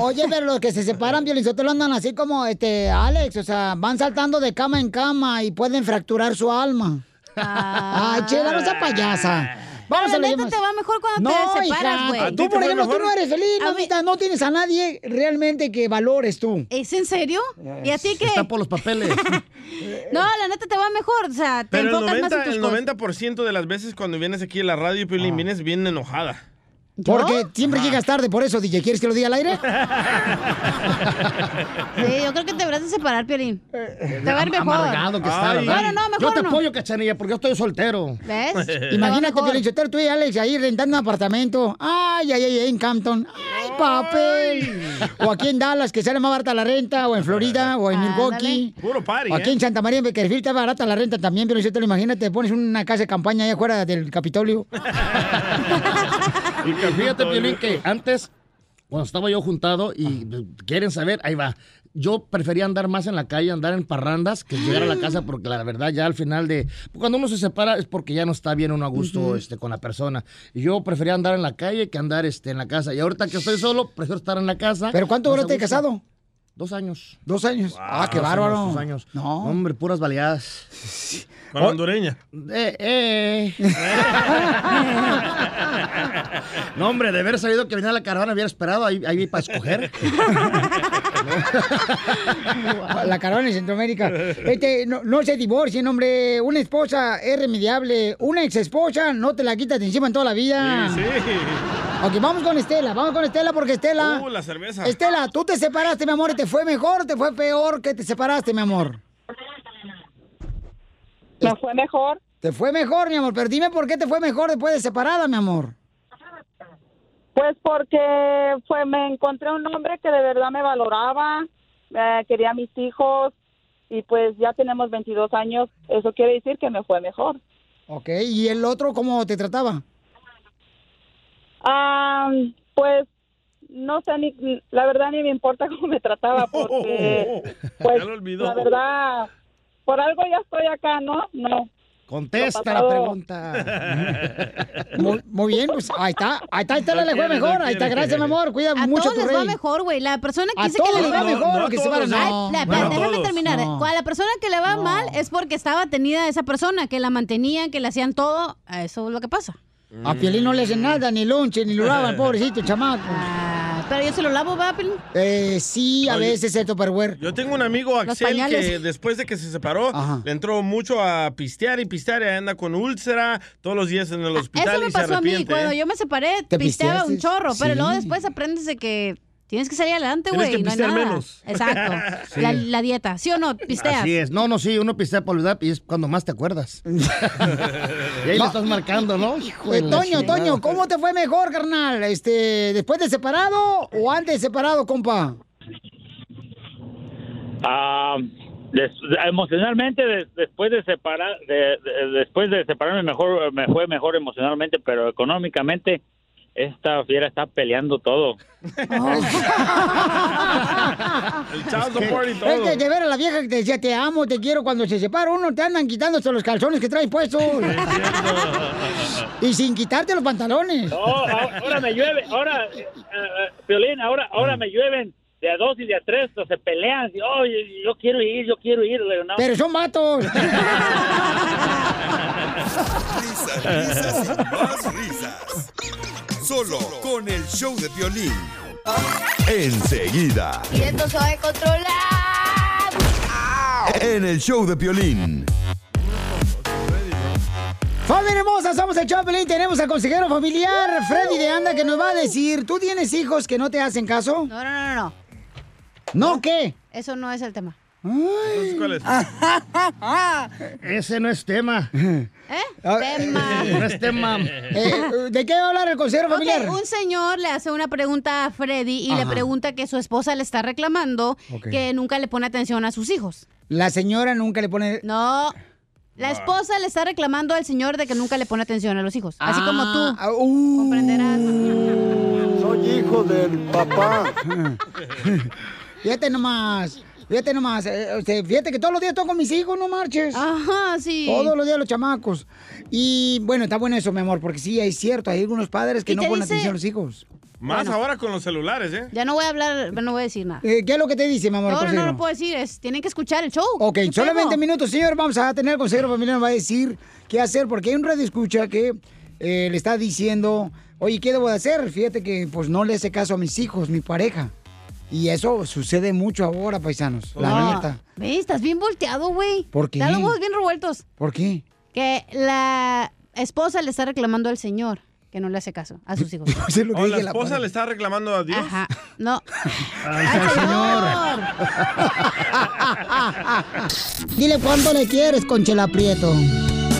Oye, pero los que se separan, Violizotelo, andan así como este Alex, o sea, van saltando de cama en cama y pueden fracturar su alma. Ay, chela, no sea payasa. Vamos a la neta te va mejor cuando no, te separas, güey. ¿A ti Tú, por ejemplo, tú mejor? no eres feliz, mamita. No tienes a nadie realmente que valores tú. ¿Es en serio? ¿Y a ti qué? Está por los papeles. No, la neta te va mejor. O sea, te Pero el enfocas más en 90%, tus el cosas. 90 de las veces cuando vienes aquí a la radio, Piolín, vienes bien enojada. Porque siempre llegas tarde, por eso, DJ. ¿Quieres que lo diga al aire? Sí, yo creo que te deberás de separar, Piolín. Te va a ir mejor. Amargado que está. ¿verdad? No, mejor Yo te no. apoyo, cachanilla, porque yo estoy soltero. ¿Ves? Imagínate, mejor. Piolichotero, tú y Alex ahí rentando un apartamento. Ay, ay, ay, en Campton. Ay, papel. O aquí en Dallas, que sale más barata la renta, o en Florida, o en Milwaukee. Puro party, O aquí ¿eh? en Santa María, en Beckerfield, está barata la renta también, pero te lo imagínate, pones una casa de campaña allá afuera del Capitolio. Fíjate, Piolín, que antes, cuando estaba yo juntado y quieren saber, ahí va. Yo prefería andar más en la calle, andar en parrandas, que llegar a la casa, porque la verdad ya al final de... Cuando uno se separa es porque ya no está bien uno a gusto Ujú. este, con la persona. Y yo prefería andar en la calle que andar este, en la casa. Y ahorita que estoy solo, prefiero estar en la casa. ¿Pero cuánto duraste casado? Dos años. ¿Dos años? ah, qué bárbaro. dos años. No. Hombre, puras baleadas. Con la hondureña. Eh, eh. no, hombre, de haber sabido que venía la caravana, hubiera esperado ahí, ahí para escoger. La caravana en Centroamérica. Este, no, no se divorcien, hombre. Una esposa es remediable. Una ex esposa no te la quitas de encima en toda la vida. Sí, sí. Ok, vamos con Estela. Vamos con Estela porque Estela. Uh, la cerveza. Estela, tú te separaste, mi amor, y te fue mejor o te fue peor que te separaste, mi amor. Me fue mejor. Te fue mejor, mi amor, pero dime por qué te fue mejor después de separada, mi amor. Pues porque fue, me encontré un hombre que de verdad me valoraba, eh, quería a mis hijos y pues ya tenemos 22 años. Eso quiere decir que me fue mejor. Ok, ¿y el otro cómo te trataba? Ah, pues no sé ni, la verdad ni me importa cómo me trataba porque pues Ya lo olvidó. la verdad por algo ya estoy acá, ¿no? No. Contesta la pregunta. Muy, muy bien, pues ahí está. Ahí está, Estela No le fue mejor. no Ahí está, quiere. gracias, mi amor. Cuida A mucho todos tu les va mejor, güey. La persona que A dice que le les va mejor, No, que se todos. van a- no. la- Bueno, déjame terminar. No. Con la persona que le va mal es porque estaba tenida esa persona, que la mantenían, que le hacían todo. Eso es lo que pasa. A Piolín no le hacen nada, ni lonche, ni lo lavan, pobrecito, chamaco. pero yo se lo lavo, ¿va, Piolín? Eh, sí, a Oye. veces el Tupperware. Yo tengo un amigo, Axel, que después de que se separó, le entró mucho a pistear y pistear y anda con úlcera todos los días en el hospital Eso me y se pasó a mí. arrepiente. Cuando ¿eh? yo me separé, ¿Te pisteaba un chorro, pero Sí. luego después aprendes de que tienes que salir adelante, Tienes güey. que No hay nada. menos. Exacto. Sí. La, la dieta, ¿sí o no? Pisteas. Así es. No, no, sí, uno pistea por olvidar y es cuando más te acuerdas. y ahí le estás marcando, ¿no? Hijo de Eh, Toño, chingada. Toño, ¿cómo te fue mejor, carnal? Este, ¿Después de separado o antes de separado, compa? Ah, des- emocionalmente des- después de separar de- de- después de separarme mejor me fue mejor emocionalmente pero económicamente esta fiera está peleando todo El child support y Es que de ver a la vieja que te decía te amo, te quiero, cuando se separa uno te andan quitándose los calzones que traes puestos. y sin quitarte los pantalones. No, ahora me llueve ahora eh, eh, Piolín ahora ahora me llueven de a dos y de a tres pues, se pelean y, "Oh, yo, yo quiero ir yo quiero ir le digo, no. Pero son vatos. Risas, risas y más risas. Solo con el show de violín. Enseguida. Y esto se va a controlar. En el show de violín. Familia hermosa, somos el Choplin, tenemos al consejero familiar Freddy de Anda que nos va a decir, ¿tú tienes hijos que no te hacen caso? No, no, no, no. ¿No qué? Eso no es el tema. ¿Cuál es? Ese no es tema. ¿Eh? Tema. No es tema. Eh, ¿De qué va a hablar el consejero Ok, familiar? un señor le hace una pregunta a Freddy y le pregunta que su esposa le está reclamando que nunca le pone atención a sus hijos. La señora nunca le pone... No. La esposa le está reclamando al señor de que nunca le pone atención a los hijos. Así como tú. Ah, uh. Comprenderás. Soy hijo del papá. Fíjate nomás. Fíjate nomás. eh, este, fíjate que todos los días estoy con mis hijos, no marches. Ajá, sí. Todos los días los chamacos. Y bueno, está bueno eso, mi amor, porque sí, es cierto. Hay algunos padres que no ponen dice- atención a los hijos. Más Bueno. ahora con los celulares, ¿eh? Ya no voy a hablar, no voy a decir nada. Eh, ¿Qué es lo que te dice, mi amor? No, no, no lo puedo decir. Es, tienen que escuchar el show. Ok, ¿Qué solamente pedo? minutos, señor. Vamos a tener el consejero familiar, nos va a decir qué hacer, porque hay un radio escucha que eh, le está diciendo, oye, ¿qué debo de hacer? Fíjate que pues no le hace caso a mis hijos, mi pareja. Y eso sucede mucho ahora, paisanos, la No. neta. Ve, estás bien volteado, güey. ¿Por qué? Están los huevos bien revueltos. ¿Por qué? Que la esposa le está reclamando al señor que no le hace caso a sus hijos. Se lo ¿O dije la esposa le está reclamando a Dios? Ajá. No. Ay, señor. Dile cuánto le quieres, Conchela Prieto.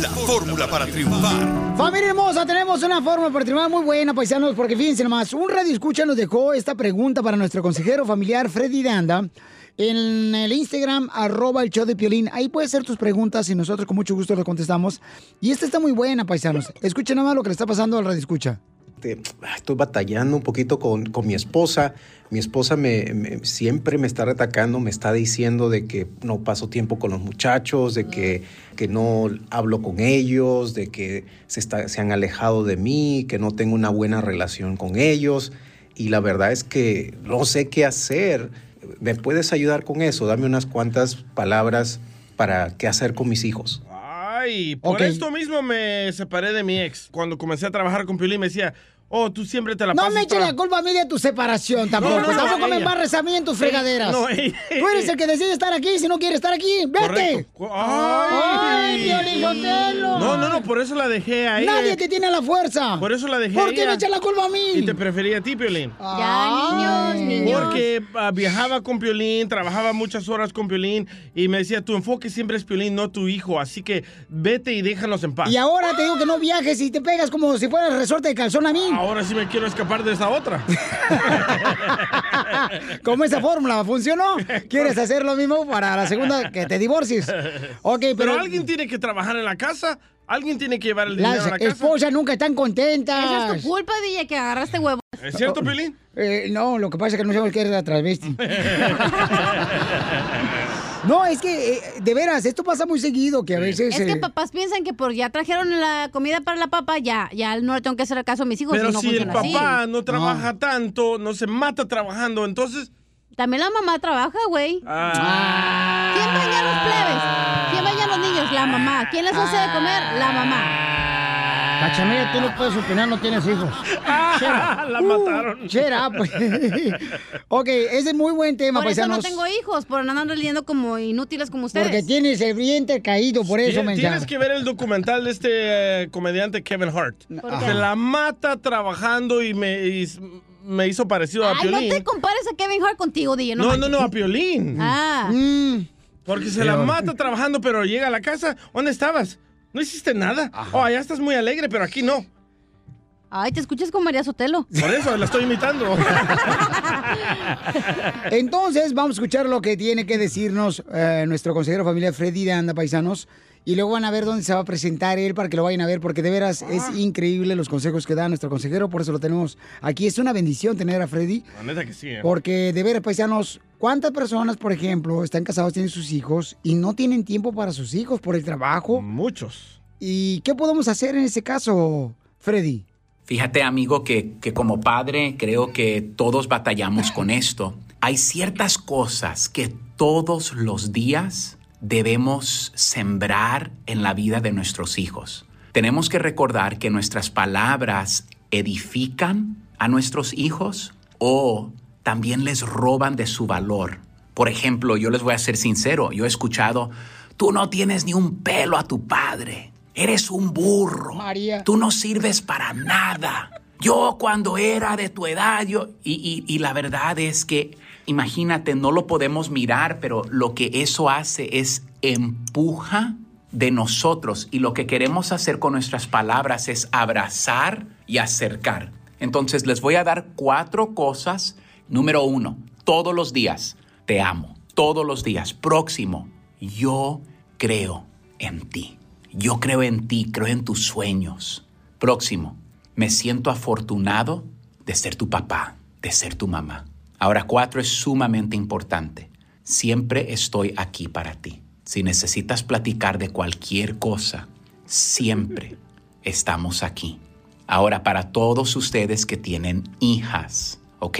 la fórmula para triunfar. Familia hermosa, tenemos una forma para triunfar muy buena, paisanos, porque fíjense nomás, un radio escucha nos dejó esta pregunta para nuestro consejero familiar Freddy de Anda. en el Instagram, arroba el show de Piolín. Ahí puedes hacer tus preguntas y nosotros con mucho gusto le contestamos. Y esta está muy buena, paisanos. Escuchen nada más lo que le está pasando al radio escucha. Este, estoy batallando un poquito con, con mi esposa. Mi esposa me, me- siempre me está retacando, me está diciendo de que no paso tiempo con los muchachos, de que, que no hablo con ellos, de que se, está, se han alejado de mí, que no tengo una buena relación con ellos. Y la verdad es que no sé qué hacer. ¿Me puedes ayudar con eso? Dame unas cuantas palabras para qué hacer con mis hijos. Ay, por Ok. esto mismo me separé de mi ex. Cuando comencé a trabajar con Piolín me decía, oh, tú siempre te la No pasas me eches la culpa a mí de tu separación tampoco. No, no, no, tampoco me ella. embarres a mí en tus fregaderas. no, ella- Tú eres el que decide estar aquí. Si no quiere estar aquí, vete. Correcto. ¡Ay, Piolín! No, no, no, por eso la dejé a ella. Nadie te tiene la fuerza. Por eso la dejé ¿Por a qué me echas la culpa a mí? Y te prefería a ti, Piolín. Ya, niños, niños. Porque ah, viajaba con Piolín, trabajaba muchas horas con Piolín y me decía, tu enfoque siempre es Piolín, no tu hijo, así que vete y déjanos en paz. Y ahora te digo que no viajes y te pegas como si fueras resorte de calzón a mí. Ahora sí me quiero escapar de esa otra. ¿Cómo esa fórmula funcionó? ¿Quieres hacer lo mismo para la segunda que te divorcies? Ok, pero, Pero alguien tiene que trabajar en la casa, alguien tiene que llevar el dinero las a la casa. esposas nunca están contentas. Esa es tu culpa, DJ, que agarraste huevo. ¿Es cierto, Piolín? Eh, no, lo que pasa es que no sabemos qué es la travesti. No, es que, eh, de veras, esto pasa muy seguido, que a veces... Es que eh, papás piensan que por ya trajeron la comida para la papa, ya, ya no le tengo que hacer caso a mis hijos. Pero y no si el así. papá no trabaja tanto, no se mata trabajando, entonces... También la mamá trabaja, güey. Ah. ¿Quién baña a los plebes? ¿Quién baña a los niños? La mamá. ¿Quién les hace de comer? La mamá. Cachanilla, tú no puedes opinar, no tienes hijos. La mataron. Shut up. ok, ese es muy buen tema, Por eso no tengo hijos, por andar leyendo como inútiles como ustedes. Porque tienes el vientre caído, por eso, Tien- mensaje. Tienes que ver el documental de este eh, comediante Kevin Hart. Se la mata trabajando y me, y me hizo parecido a Ay, no Piolín. te compares a Kevin Hart contigo, DJ. No, no, manches. no, a Piolín. Ah. Mm. Porque se la mata trabajando, pero llega a la casa. ¿Dónde estabas? No hiciste nada. Oh, allá estás muy alegre, pero aquí no. Ay, te escuchas con María Sotelo. Por eso la estoy imitando. Entonces, vamos a escuchar lo que tiene que decirnos eh, nuestro consejero familiar Freddy de Anda Paisanos. Y luego van a ver dónde se va a presentar él para que lo vayan a ver, porque de veras es increíble los consejos que da nuestro consejero. Por eso lo tenemos aquí. Es una bendición tener a Freddy. La neta que sí, ¿eh? Porque de veras, paisanos, ¿cuántas personas, por ejemplo, están casados, tienen sus hijos y no tienen tiempo para sus hijos por el trabajo? Muchos. ¿Y qué podemos hacer en ese caso, Freddy? Fíjate, amigo, que, que como padre creo que todos batallamos con esto. Hay ciertas cosas que todos los días debemos sembrar en la vida de nuestros hijos. Tenemos que recordar que nuestras palabras edifican a nuestros hijos o también les roban de su valor. Por ejemplo, yo les voy a ser sincero, yo he escuchado, tú no tienes ni un pelo a tu padre, eres un burro. María. Tú no sirves para nada. Yo cuando era de tu edad, yo... Y, y- y la verdad es que, imagínate, no lo podemos mirar, pero lo que eso hace es empuja de nosotros y lo que queremos hacer con nuestras palabras es abrazar y acercar. Entonces les voy a dar cuatro cosas. Número uno, todos los días, te amo. Todos los días. Próximo, yo creo en ti. Yo creo en ti, creo en tus sueños. Próximo, me siento afortunado de ser tu papá, de ser tu mamá. Ahora, cuatro es sumamente importante. Siempre estoy aquí para ti. Si necesitas platicar de cualquier cosa, siempre estamos aquí. Ahora, para todos ustedes que tienen hijas, ¿ok?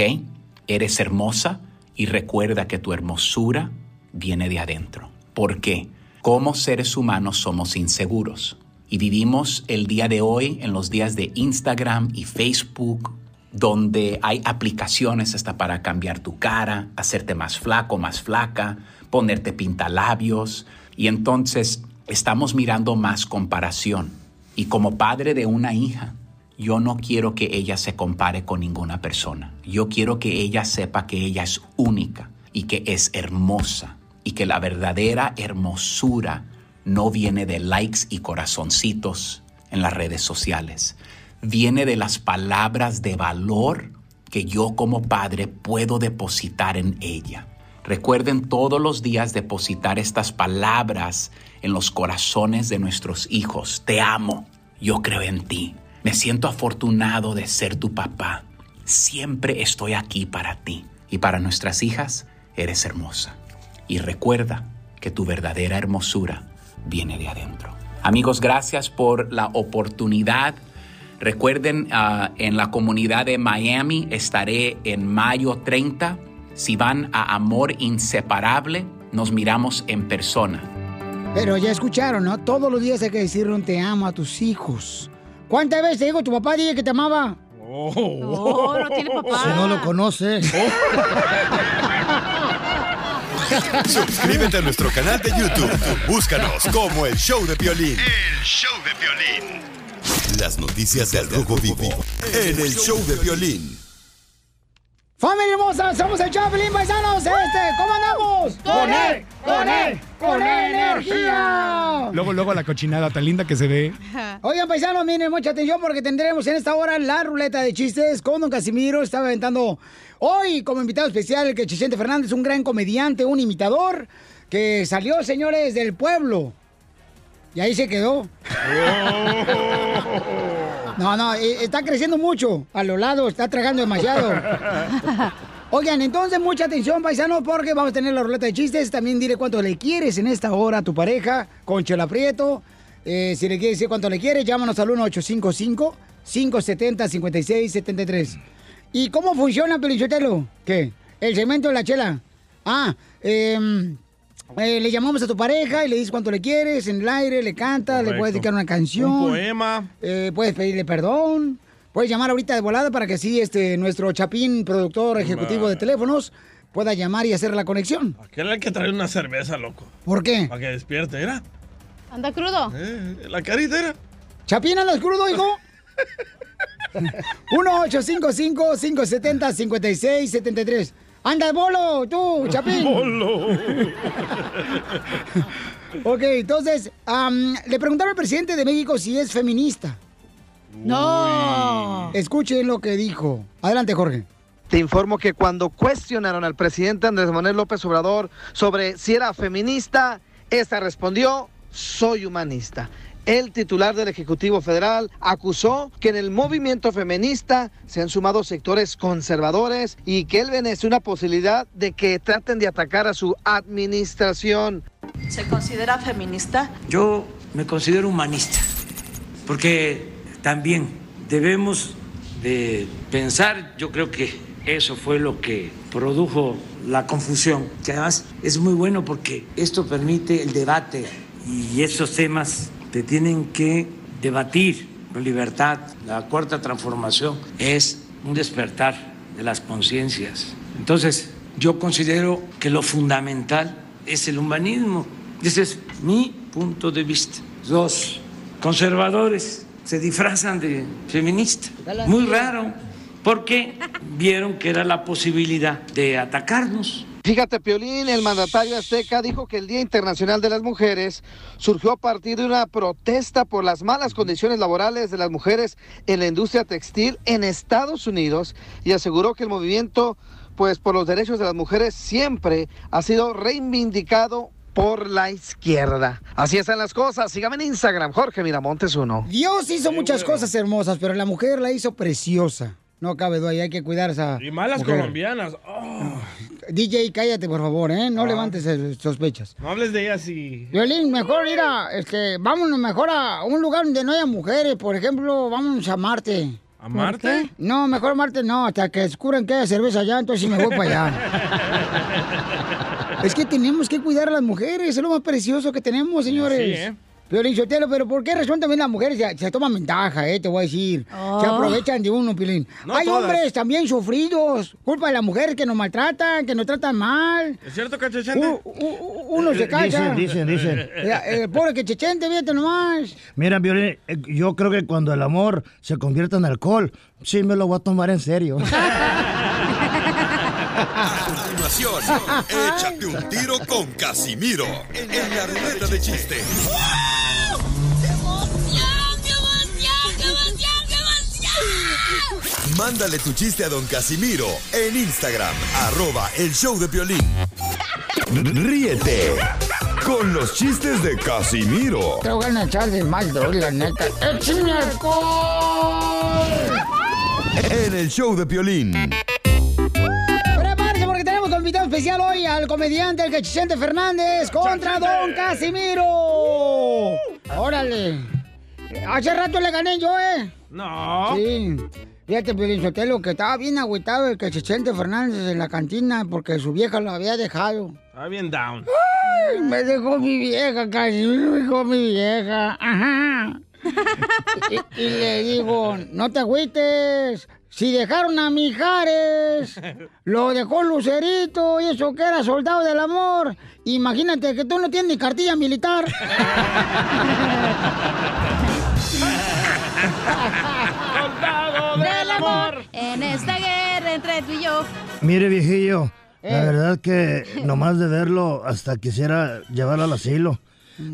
Eres hermosa y recuerda que tu hermosura viene de adentro. ¿Por qué? Como seres humanos somos inseguros y vivimos el día de hoy en los días de Instagram y Facebook, donde hay aplicaciones hasta para cambiar tu cara, hacerte más flaco, más flaca, ponerte pintalabios y entonces estamos mirando más comparación. Y como padre de una hija, yo no quiero que ella se compare con ninguna persona. Yo quiero que ella sepa que ella es única y que es hermosa y que la verdadera hermosura no viene de likes y corazoncitos en las redes sociales. Viene de las palabras de valor que yo como padre puedo depositar en ella. Recuerden todos los días depositar estas palabras en los corazones de nuestros hijos. Te amo, yo creo en ti. Me siento afortunado de ser tu papá. Siempre estoy aquí para ti. Y para nuestras hijas, eres hermosa. Y recuerda que tu verdadera hermosura viene de adentro. Amigos, gracias por la oportunidad. Recuerden, ah, en la comunidad de Miami estaré en mayo 30. Si van a Amor Inseparable, nos miramos en persona. Pero ya escucharon, ¿no? Todos los días hay que decirle un te amo a tus hijos. ¿Cuántas veces te digo tu papá dije que te amaba? No, no tiene papá. Si no lo conoce. Suscríbete a nuestro canal de YouTube. Búscanos como El Show de Violín. El show de violín. Las noticias del Rojo Vivo en El Show de Violín. ¡Familia hermosa! ¡Somos el Chaplin Paisanos! Este, ¿cómo andamos? ¡Con él! ¡Con él! ¡Con energía! Luego, luego la cochinada tan linda que se ve. Oigan, paisanos, miren, mucha atención porque tendremos en esta hora la ruleta de chistes con Don Casimiro. Estaba aventando hoy como invitado especial el que Chicente Fernández, un gran comediante, un imitador, que salió, señores, del pueblo. Y ahí se quedó. No, no, eh, está creciendo mucho. A los lados, está tragando demasiado. Oigan, entonces mucha atención, paisanos, porque vamos a tener la ruleta de chistes. También dile cuánto le quieres en esta hora a tu pareja, con Chela Prieto. Eh, si le quieres decir cuánto le quieres, llámanos al 1-855-570-5673. ¿Y cómo funciona, Pelichotelo? ¿Qué? ¿El segmento de la chela? Ah, em, eh, le llamamos a tu pareja y le dices cuánto le quieres en el aire, le canta, le Correcto. puedes dedicar una canción. Un poema. Eh, puedes pedirle perdón. Puedes llamar ahorita de volada para que así este, nuestro chapín, productor ejecutivo de teléfonos, pueda llamar y hacer la conexión. Aquel hay que traer una cerveza, loco. ¿Por qué? Para que despierte, ¿era? ¿Anda crudo? Eh, la carita era. ¿Chapín andas crudo, hijo? 1-855-570-5673. ¡Anda de bolo, tú, Chapín! Bolo. ok, entonces, le preguntaron al presidente de México si es feminista. No. Escuchen lo que dijo. Adelante, Jorge. Te informo que cuando cuestionaron al presidente Andrés Manuel López Obrador sobre si era feminista, esta respondió, soy humanista. El titular del Ejecutivo Federal acusó que en el movimiento feminista se han sumado sectores conservadores y que él ven es una posibilidad de que traten de atacar a su administración. ¿Se considera feminista? Yo me considero humanista, porque también debemos de pensar, yo creo que eso fue lo que produjo la confusión, que además es muy bueno porque esto permite el debate y esos temas se tienen que debatir con libertad. La cuarta transformación es un despertar de las conciencias. Entonces, yo considero que lo fundamental es el humanismo. Ese es mi punto de vista. Los conservadores se disfrazan de feministas. Muy raro, porque vieron que era la posibilidad de atacarnos. Fíjate, Piolín, el mandatario azteca dijo que el Día Internacional de las Mujeres surgió a partir de una protesta por las malas condiciones laborales de las mujeres en la industria textil en Estados Unidos y aseguró que el movimiento, pues por los derechos de las mujeres, siempre ha sido reivindicado por la izquierda. Así están las cosas. Sígame en Instagram, Jorge Miramontes uno. Dios hizo muchas cosas hermosas, pero la mujer la hizo preciosa. No cabe duda, y hay que cuidar esa Y malas mujer. colombianas. Oh, DJ, cállate, por favor, ¿eh? No Ah. levantes sospechas. no hables de ellas y... Violín, mejor ir a, este, vámonos mejor a un lugar donde no haya mujeres. Por ejemplo, vámonos a Marte. ¿A Marte? No, mejor Marte no, hasta que descubran que hay cerveza allá, entonces sí me voy para allá. es que tenemos que cuidar a las mujeres, es lo más precioso que tenemos, señores. Sí, ¿eh? Piolín Sotelo, pero ¿por qué razón también las mujeres se, se toman ventaja, eh? Te voy a decir. Oh. Se aprovechan de uno, Piolín. No Hay todas. hombres también sufridos, culpa de las mujeres que nos maltratan, que nos tratan mal. ¿Es cierto, u- u- uno se Eh, casa. Dicen, dicen, dicen. Eh, El pobre que chechente, fíjate nomás. Mira, Violín, eh, yo creo que cuando el amor se convierte en alcohol, sí me lo voy a tomar en serio. Échate un tiro con Casimiro en la ruleta de chiste. Mándale tu chiste a don Casimiro en Instagram, arroba el show de violín. Ríete con los chistes de Casimiro Te voy a echar de mal, la neta. ¡Échame alcohol! en el show de Piolín. Especial hoy al comediante, el Cachicente Fernández, contra Don Casimiro. Órale. Hace rato le gané yo, ¿eh? No. Sí. Fíjate, Piolín Sotelo, que estaba bien agüitado el Cachicente Fernández en la cantina porque su vieja lo había dejado. Está bien down. Ay, me dejó mi vieja, Casimiro, me dejó mi vieja. Ajá. Y, y le digo, no te agüites. Si dejaron a Mijares, lo dejó Lucerito y eso que era soldado del amor. Imagínate que tú no tienes ni cartilla militar. Soldado del amor. En esta guerra entre tú y yo. Mire, viejillo, la Eh. verdad que nomás de verlo hasta quisiera llevarlo al asilo.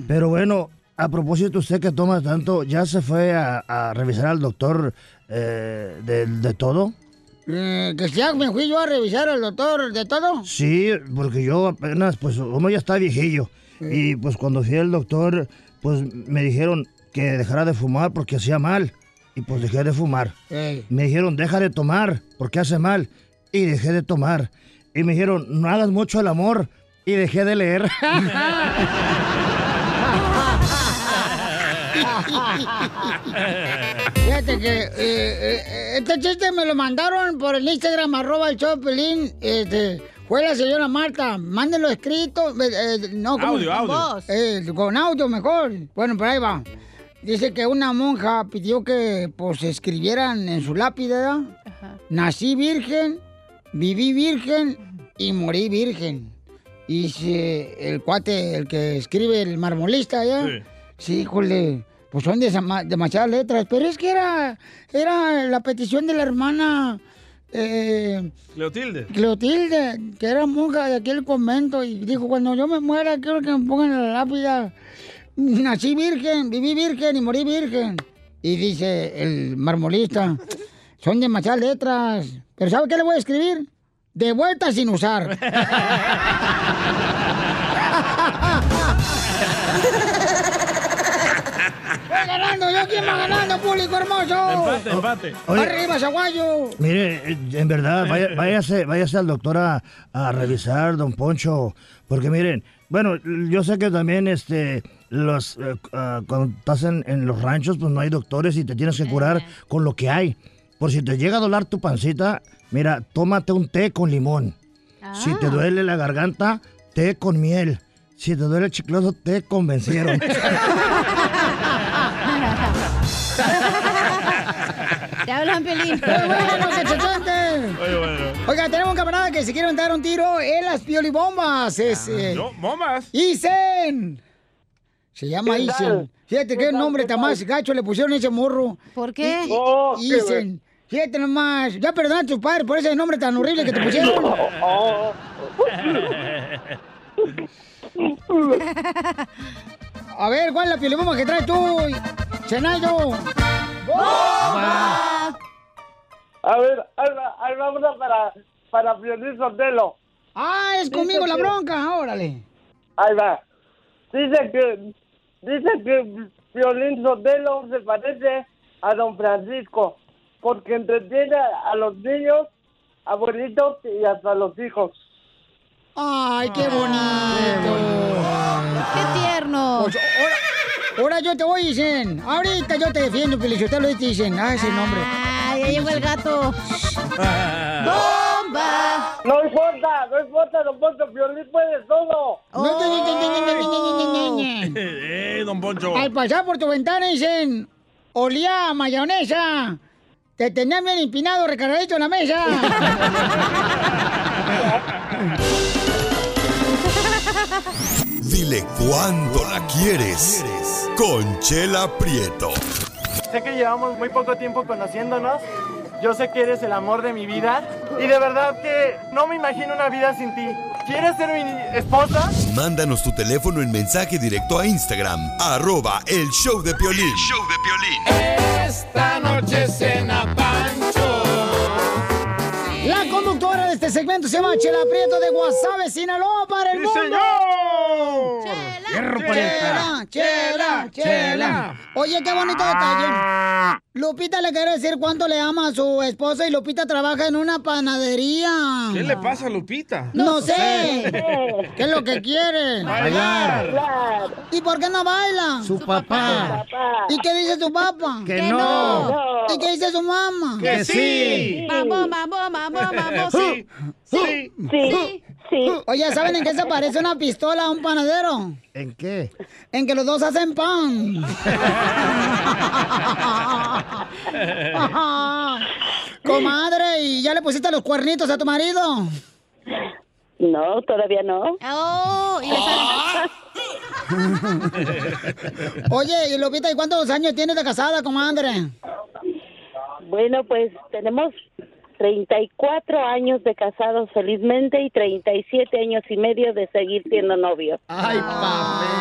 Pero bueno, a propósito, usted que toma tanto, ¿ya se fue a, a revisar al doctor eh, de, de todo? Eh, que ya me fui yo a revisar al doctor de todo. Sí, porque yo apenas, pues uno ya está viejillo. Y pues cuando fui al doctor, pues me dijeron que dejara de fumar porque hacía mal. Y pues dejé de fumar. Me dijeron, deja de tomar porque hace mal. Y dejé de tomar. Y me dijeron, no hagas mucho el amor. Y dejé de leer. Fíjate que eh, eh, este chiste me lo mandaron por el Instagram, arroba el show de Pelín. Este, fue la señora Marta. Mándenlo escrito. eh, no, ¿cómo? Audio, audio. Con. Eh, con audio mejor. Bueno, por ahí va. Dice que una monja pidió que pues escribieran en su lápida, ¿verdad? Nací virgen, viví virgen y morí virgen. Y dice el cuate, el que escribe el marmolista allá. Sí. Sí, híjole, pues son demasiadas letras, pero es que era, era la petición de la hermana eh, Cleotilde. Cleotilde, que era monja de aquel convento, y dijo, cuando yo me muera, quiero que me pongan en la lápida, nací virgen, viví virgen y morí virgen. Y dice el marmolista, son demasiadas letras, pero ¿sabe qué le voy a escribir? De vuelta sin usar. ¡Voy ganando! ¿Yo quién va ganando, público hermoso? Empate, empate. Oye. ¡Arriba, Zaguayo! Mire, en verdad, vaya- váyase, váyase al doctor a, a revisar, don Poncho, porque miren, bueno, yo sé que también este los eh, ah, cuando estás en, en los ranchos, pues no hay doctores y te tienes que curar con lo que hay. Por si te llega a doler tu pancita, mira, tómate un té con limón. Si te duele la garganta, té con miel. Si te duele el chicloso, te convencieron. Te hablan, Pelín. ¡Qué bueno, cachachante! Oiga, tenemos un camarada que se quiere aventar un tiro en las piolibombas. Es, eh, No, bombas. ¡Isen! Se llama ¿Qué Isen. Fíjate qué nombre tan más gacho le pusieron a ese morro. ¿Por qué? I- Oh, I- qué Isen. Fíjate nomás. Ya perdona a tus padres por ese nombre tan horrible que te pusieron. A ver, ¿cuál es la piolibomba que traes tú? Zenayo. A ver, ahí va, ahí va una para, para Piolín Sotelo. Ah, es conmigo la bronca, órale. Ahí va. Dice que, dice que Piolín Sotelo se parece a don Francisco, porque entretiene a los niños, abuelitos y hasta los hijos. Ay, qué bonito. Qué tierno. Pues, Ahora yo te voy, dicen. Ahorita yo te defiendo, Pelichotelo, y te dicen. Ah, ese nombre. Ah, ya llegó el gato. ¡Bomba! No importa, no importa, don Poncho, Violín puede todo. ¡Eh, don Poncho! Al pasar por tu ventana dicen, olía mayonesa. Te tenían bien empinado, recargadito en la mesa. Dile cuándo la quieres. ¿Quieres? Conchela Prieto. Sé que llevamos muy poco tiempo conociéndonos. Yo sé que eres el amor de mi vida. Y de verdad que no me imagino una vida sin ti. ¿Quieres ser mi esposa? Mándanos tu teléfono en mensaje directo a Instagram, arroba el show de Piolín. Esta noche cena Pancho. La conductora de este segmento se llama Chela Prieto de Guasave, Sinaloa para el ¡Sí, mundo. señor! Chela, Hierro, chela, chela, chela. Oye, qué bonito detalle. Lupita le quiere decir cuánto le ama a su esposo y Lupita trabaja en una panadería. ¿Qué le pasa a Lupita? No sé. ¿Qué es lo que quiere? Bailar. ¿Y por qué no baila? Su papá. ¿Y qué dice su papá? Que Que no. no. ¿Y qué dice su mamá? Que sí. Vamos, vamos, vamos, vamos. Sí. Sí. Sí. Sí. Oye, ¿saben en qué se parece una pistola a un panadero? ¿En qué? En que los dos hacen pan. Comadre, ¿y ya le pusiste los cuernitos a tu marido? No, todavía no. Oh, y Oye, y Lupita, ¿y cuántos años tienes de casada, comadre? Bueno, pues tenemos 34 años de casados felizmente y 37 años y medio de seguir siendo novios. Ay, papel.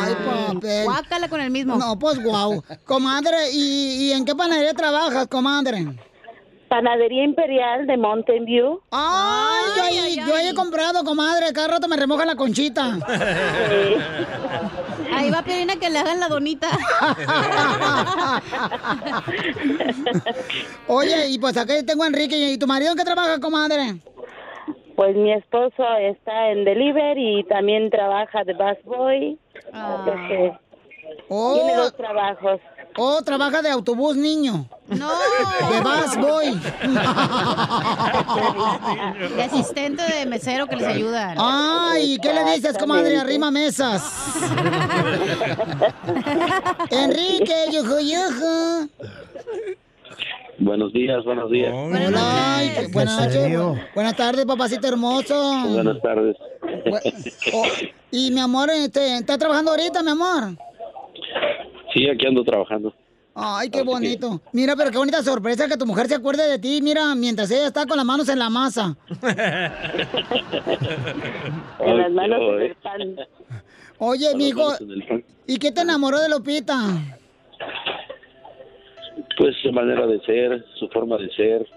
Ay, papel. Guácala con el mismo. No, pues guau. Comadre, ¿y, y en qué panadería trabajas, comadre? Panadería Imperial de Mountain View. Ay, yo, ahí, yo ahí he comprado, comadre. Cada rato me remoja la conchita. Ahí va Piolina que le hagan la donita. Oye, y pues aquí tengo a Enrique. ¿Y tu marido en qué trabaja, comadre? Pues mi esposo está en delivery y también trabaja de busboy. Ah. Así que Tiene dos trabajos. Oh, trabaja de autobús, niño. No. De bus boy. De asistente de mesero que les ayuda. Ay, ¿qué le dices, comadre? Arrima mesas. Enrique, yuju, yuju. Buenos días, buenos días. Qué- buenas noches. Buenas tardes, papacito hermoso. Buenas tardes. Oh, y mi amor, este, ¿está trabajando ahorita, mi amor? Sí, aquí ando trabajando. Ay, qué bonito. Mira, pero qué bonita sorpresa que tu mujer se acuerde de ti, mira, mientras ella está con las manos en la masa. En las manos Ay, en el pan. Oye, mijo. ¿y qué te enamoró de Lupita? Pues su manera de ser, su forma de ser.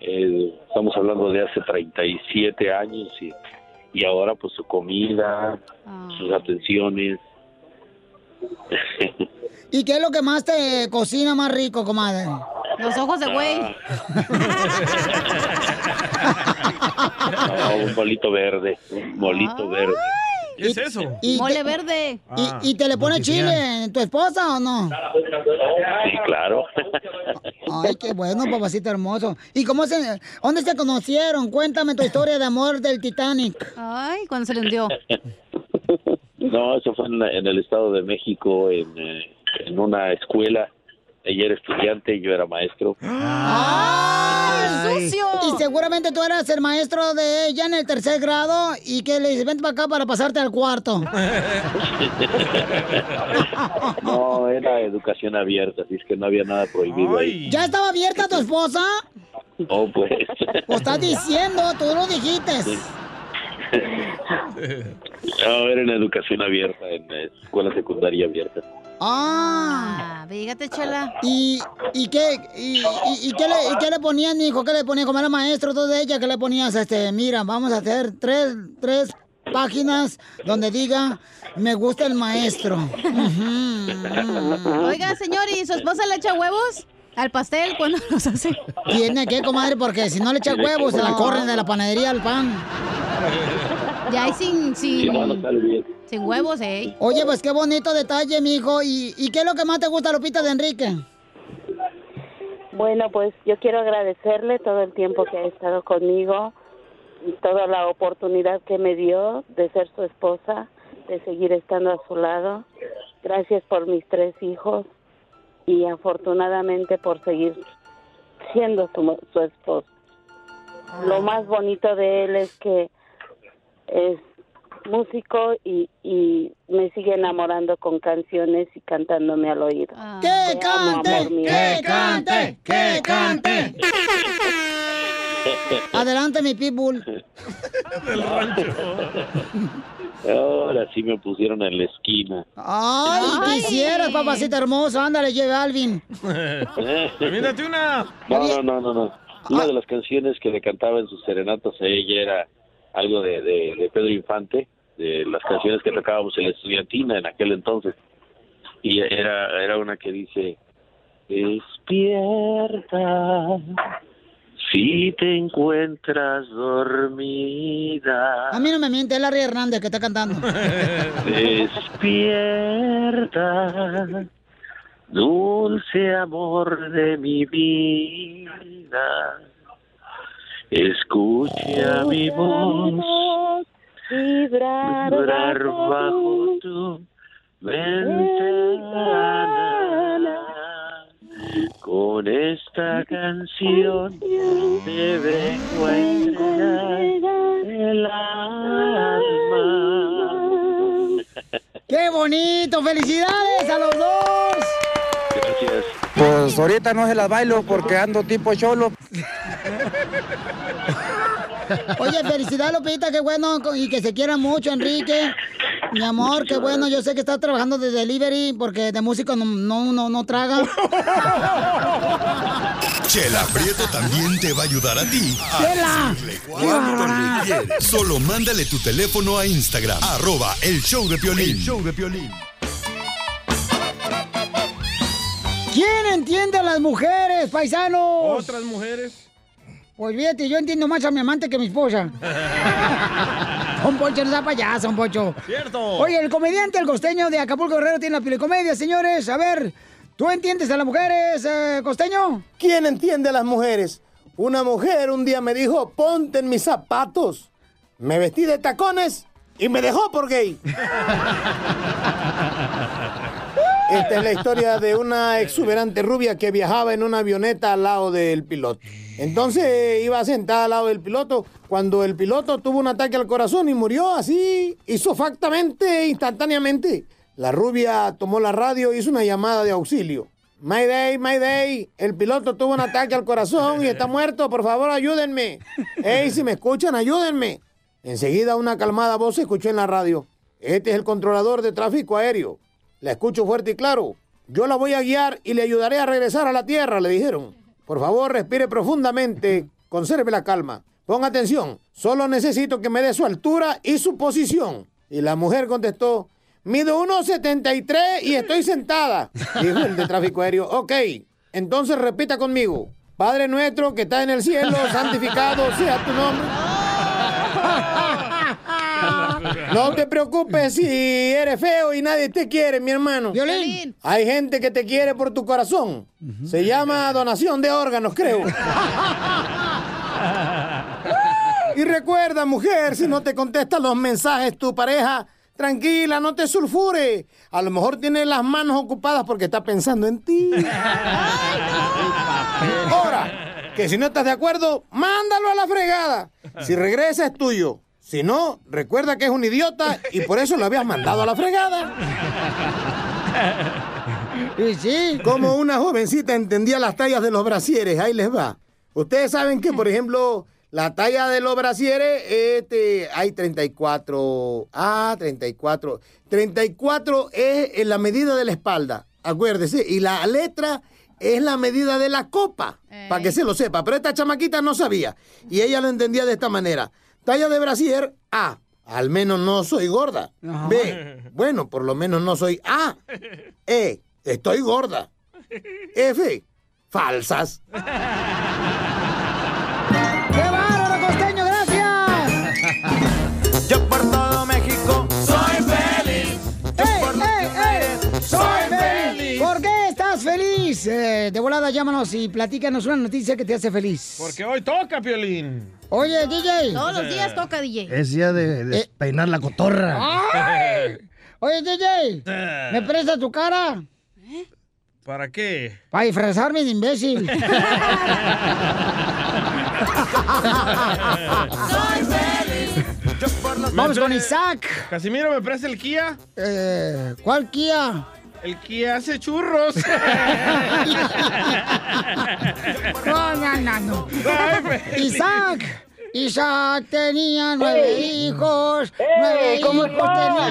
Eh, estamos hablando de hace 37 años y, y ahora pues su comida, sus atenciones. ¿Y qué es lo que más te cocina más rico, comadre? Los ojos de güey. Ah, un molito verde, un molito verde. ¿Qué es eso? Y Mole te- verde. ¿Y, y te le pone chile tu esposa o no? Sí, claro. Ay, qué bueno, papacito hermoso. ¿Y cómo se, dónde se conocieron? Cuéntame tu historia de amor del Titanic. Ay, cuando se le hundió. No, eso fue en, la- en el Estado de México, en, eh, en una escuela. Ella era estudiante y yo era maestro. ¡Ay, sucio! Y seguramente tú eras el maestro de ella en el tercer grado y que le dices, vente para acá para pasarte al cuarto. No, era educación abierta, así es que no había nada prohibido ahí. ¿Ya estaba abierta tu esposa? Oh, pues. Pues estás diciendo, tú lo dijiste. No, era en educación abierta, en escuela secundaria abierta. Ah. Ah, dígate, chela. ¿Y, y qué, y, y- y qué, le, y qué le ponían, hijo? ¿Qué le ponía? Como era maestro todo de ella, ¿qué le ponías? Este, mira, vamos a hacer tres, tres páginas donde diga, me gusta el maestro. Oiga, señor, ¿y su esposa le echa huevos al pastel cuando los hace? Tiene que, comadre, porque si no le echa huevos, se la corren de la panadería al pan. Ya hay sin, sin, sale bien. Sin huevos, ¿eh? Oye, pues qué bonito detalle, mijo. ¿Y, ¿Y qué es lo que más te gusta, Lupita, de Enrique? Bueno, pues yo quiero agradecerle todo el tiempo que ha estado conmigo y toda la oportunidad que me dio de ser su esposa, de seguir estando a su lado. Gracias por mis tres hijos y afortunadamente por seguir siendo su, su esposa. Lo más bonito de él es que es músico y, y me sigue enamorando con canciones y cantándome al oído. ¡Que amo, amor cante! ¡Que cante! ¡Que cante! Adelante, mi pitbull. Del rancho. Ahora sí me pusieron en la esquina. Ay, quisieras, papacita hermosa. Ándale, lleve a Alvin. Mírate una. No, no, no, no, no. Una de las canciones que le cantaba en sus serenatas a ella era algo de, de, de Pedro Infante, de las canciones que tocábamos en la estudiantina en aquel entonces. Y era, era una que dice, despierta si te encuentras dormida. A mí no me miente, es Larry Hernández que está cantando. Despierta, dulce amor de mi vida. Escucha mi voz vibrar vibrar bajo tu ventana. Con esta canción te vengo a entregar el alma. ¡Qué bonito! ¡Felicidades a los dos! Gracias. Pues ahorita no se las bailo porque ando tipo cholo. Oye, felicidades, Lupita, qué bueno y que se quieran mucho, Enrique. Mi amor, qué bueno. Yo sé que estás trabajando de delivery porque de músico no, no, no, no traga. Chela Prieto también te va a ayudar a ti. a Chela. decirle cuánto le quieres. Solo mándale tu teléfono a Instagram, arroba el show de Piolín. show de Piolín. ¿Quién entiende a las mujeres, paisanos? Otras mujeres. Pues fíjate, yo entiendo más a mi amante que a mi esposa. Un Poncho no sea payaso, un Poncho. Cierto. Oye, el comediante, el costeño de Acapulco Guerrero tiene la pilecomedia, señores. A ver, ¿tú entiendes a las mujeres, eh, costeño? ¿Quién entiende a las mujeres? Una mujer un día me dijo, ponte en mis zapatos. Me vestí de tacones y me dejó por gay. Esta es la historia de una exuberante rubia que viajaba en una avioneta al lado del piloto. Entonces iba sentada al lado del piloto cuando el piloto tuvo un ataque al corazón y murió así, isofactamente, instantáneamente. La rubia tomó la radio y hizo una llamada de auxilio. Mayday, Mayday, el piloto tuvo un ataque al corazón y está muerto, por favor ayúdenme. Ey, si me escuchan, ayúdenme. Enseguida una calmada voz se escuchó en la radio. Este es el controlador de tráfico aéreo. La escucho fuerte y claro. Yo la voy a guiar y le ayudaré a regresar a la tierra, le dijeron. Por favor, respire profundamente, conserve la calma. Ponga atención, solo necesito que me dé su altura y su posición. Y la mujer contestó, mido 1,73 y estoy sentada. Dijo el de tráfico aéreo, ok, entonces repita conmigo. Padre nuestro que está en el cielo, santificado sea tu nombre. No te preocupes si eres feo y nadie te quiere, mi hermano. Violín. Hay gente que te quiere por tu corazón. Se llama donación de órganos, creo. Y recuerda, mujer, si no te contesta los mensajes tu pareja, tranquila, no te sulfure. A lo mejor tiene las manos ocupadas porque está pensando en ti. Ahora, que si no estás de acuerdo, mándalo a la fregada. Si regresa es tuyo. Si no, recuerda que es un idiota y por eso lo habías mandado a la fregada. Y sí. Como una jovencita entendía las tallas de los brasieres, ahí les va. Ustedes saben que, por ejemplo, la talla de los brasieres, este, hay 34. Ah, 34. 34 es la medida de la espalda, acuérdese. Y la letra es la medida de la copa, para que se lo sepa. Pero esta chamaquita no sabía. Y ella lo entendía de esta manera. Talla de brasier, A. Al menos no soy gorda. B. Bueno, por lo menos no soy A. E. Estoy gorda. F. Falsas. Eh, de volada, llámanos y platícanos una noticia que te hace feliz. Porque hoy toca, Piolín. Oye, DJ. Todos los días toca, DJ. Es día de, de peinar la cotorra. ¡Ay! Oye, DJ, ¿me prestas tu cara? ¿Para qué? Para disfrazarme de imbécil. Soy feliz. Vamos con Isaac. Casimiro, ¿me presta el Kia? Eh, ¿Cuál Kia? El que hace churros. no, no, no. Isaac. Isaac tenía nueve hijos. ¡Ey! nueve ¿Cómo hijos tenía.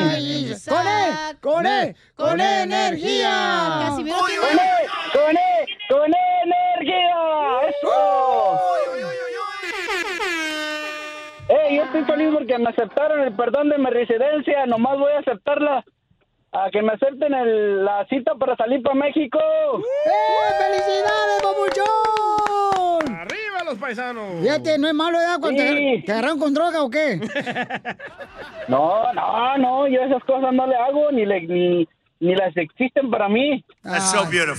Con él, con él, con, e energía. Con él, con él, con energía. Eso. ¡Ey! Yo estoy feliz porque me aceptaron el perdón de mi residencia. Nomás voy a aceptarla a que me acepten el- la cita para salir para México. ¡Eh, felicidades, papuchón! ¡Arriba los paisanos! Fíjate, no es malo, ¿verdad? Cuando Sí. te, te agarraron con droga o qué? No, no, no, yo esas cosas no le hago, ni, le, ni, ni las existen para mí. Ah,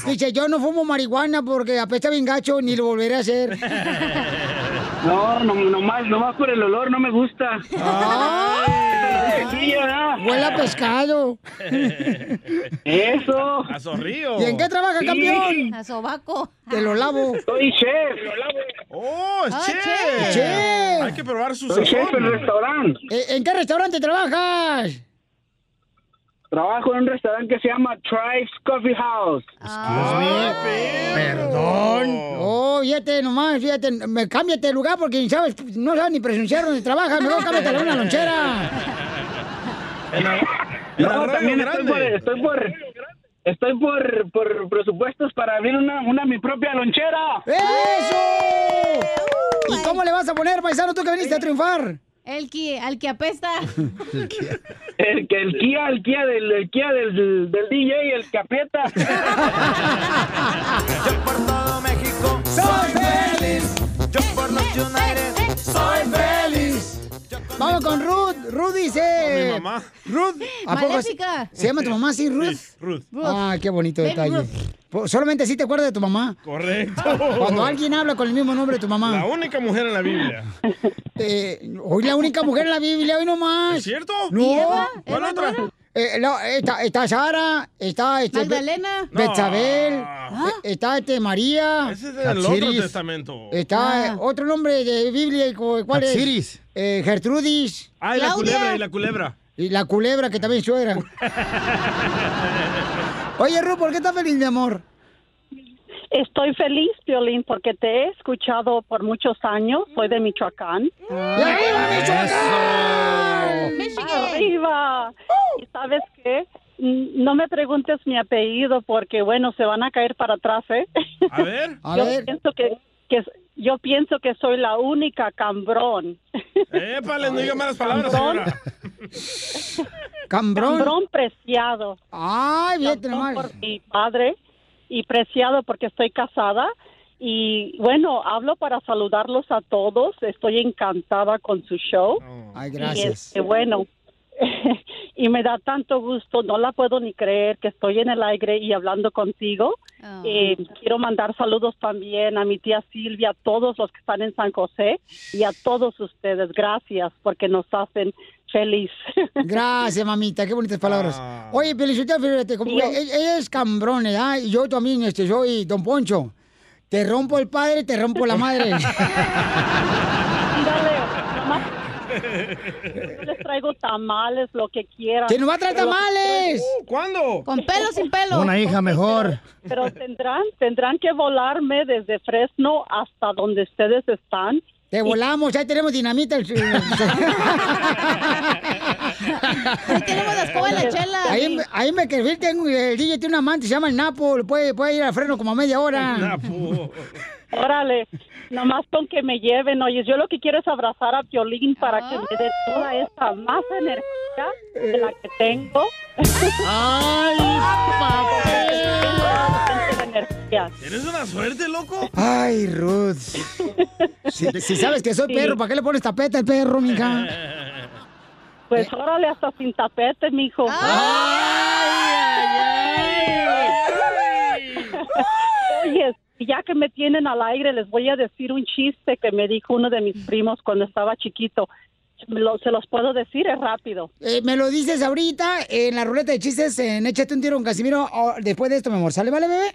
Dice, yo no fumo marihuana porque apesta bien gacho, ni lo volveré a hacer. No, no, nomás, nomás por el olor no me gusta. Sí, ¿verdad? Huele a pescado. Eso. A Zorrillo. ¿Y en qué trabaja, Sí. campeón? A sobaco. Te lo lavo. Soy chef. ¡Oh, es Ah, chef! chef. Chef. Hay que probar su Soy chef sazón. en restaurante. ¿Eh, ¿En qué restaurante trabajas? Trabajo en un restaurante que se llama Tribes Coffee House. Perdón. Oh, fíjate nomás, fíjate, me cámbiate de lugar porque sabes, no sabes ni presenciar dónde trabajas, mejor cámbiate a una lonchera. No, también estoy por, estoy por, estoy por, por presupuestos para abrir una, una mi propia lonchera. ¡Eso! ¿Y cómo le vas a poner, paisano, tú que viniste a triunfar? El que, al que apesta. El, que el Kia, el Kia del, el Kia del, del DJ, el que aprieta. Soy feliz. Yo por los United soy feliz. Vamos con Ruth. Ruth dice. Mi mamá. Ruth. ¿a poco Maléfica. ¿Se llama tu mamá así, Ruth? Ruth. Ah, qué bonito detalle. Po- Solamente así te acuerdas de tu mamá. Correcto. Cuando alguien habla con el mismo nombre de tu mamá. La única mujer en la Biblia. Eh, hoy la única mujer en la Biblia, hoy nomás. ¿Es cierto? No. ¿Y Eva? ¿Cuál ¿Eva otra? Eh, no, está, está Sara, está este, Magdalena. Be- Betsabel, No. eh, está este María. Ese es del otro testamento. Está eh, Ah. otro nombre de Biblia, ¿cu- ¿cuál es? Eh, Gertrudis Ah, y la culebra, y la culebra. y la culebra que también suegra. Oye, Ru, ¿por qué estás feliz, mi amor? Estoy feliz, Violín, porque te he escuchado por muchos años. Soy de Michoacán. ¡Y arriba, Michoacán! ¡Arriba! ¿Y sabes qué? No me preguntes mi apellido porque, bueno, se van a caer para atrás, ¿eh? A ver. A yo ver, pienso que, que yo pienso que soy la única cambrón. Épale, no diga malas palabras, señora. Cambrón. Cambrón preciado. Ay, Cambrón nomás. por mi padre y preciado porque estoy casada. Y bueno, hablo para saludarlos a todos. Estoy encantada con su show. Ay, Y gracias. este, bueno, y me da tanto gusto, no la puedo ni creer que estoy en el aire y hablando contigo. Oh. Eh, quiero mandar saludos también a mi tía Silvia, a todos los que están en San José y a todos ustedes. Gracias porque nos hacen feliz. Gracias, mamita, qué bonitas palabras. Ah. Oye, Felicita, fíjate, como ella ella es cambrón, ¿verdad? Y yo también, este, soy Don Poncho. Te rompo el padre, te rompo la madre. Dale, nomás les traigo tamales, lo que quieran. ¡Que nos va a traer tamales! ¿Cuándo? Con pelo sin pelo. Una hija mejor. Pero tendrán, tendrán que volarme desde Fresno hasta donde ustedes están. Te volamos, ahí tenemos dinamita. Ahí tenemos la escoba de la chela. Ahí, ahí me quedé, tengo, el DJ tiene un amante, se llama el Napo, puede, puede ir al freno como a media hora. Napo. Órale, nomás con que me lleven, oye, yo lo que quiero es abrazar a Piolín para que me dé toda esa más energía de la que tengo. ¡Ay, papel! de energía. ¿Tienes una suerte, loco? Ay, Ruth. Si, si sabes que soy Sí. perro, ¿para qué le pones tapete al perro, mija? Pues órale, hasta sin tapete, mijo. Ya que me tienen al aire, les voy a decir un chiste que me dijo uno de mis primos cuando estaba chiquito. Lo- se los puedo decir, es rápido. Eh, me lo dices ahorita en la ruleta de chistes en Échate un tiro con Casimiro. después de esto, mi amor. ¿Sale, vale, bebé?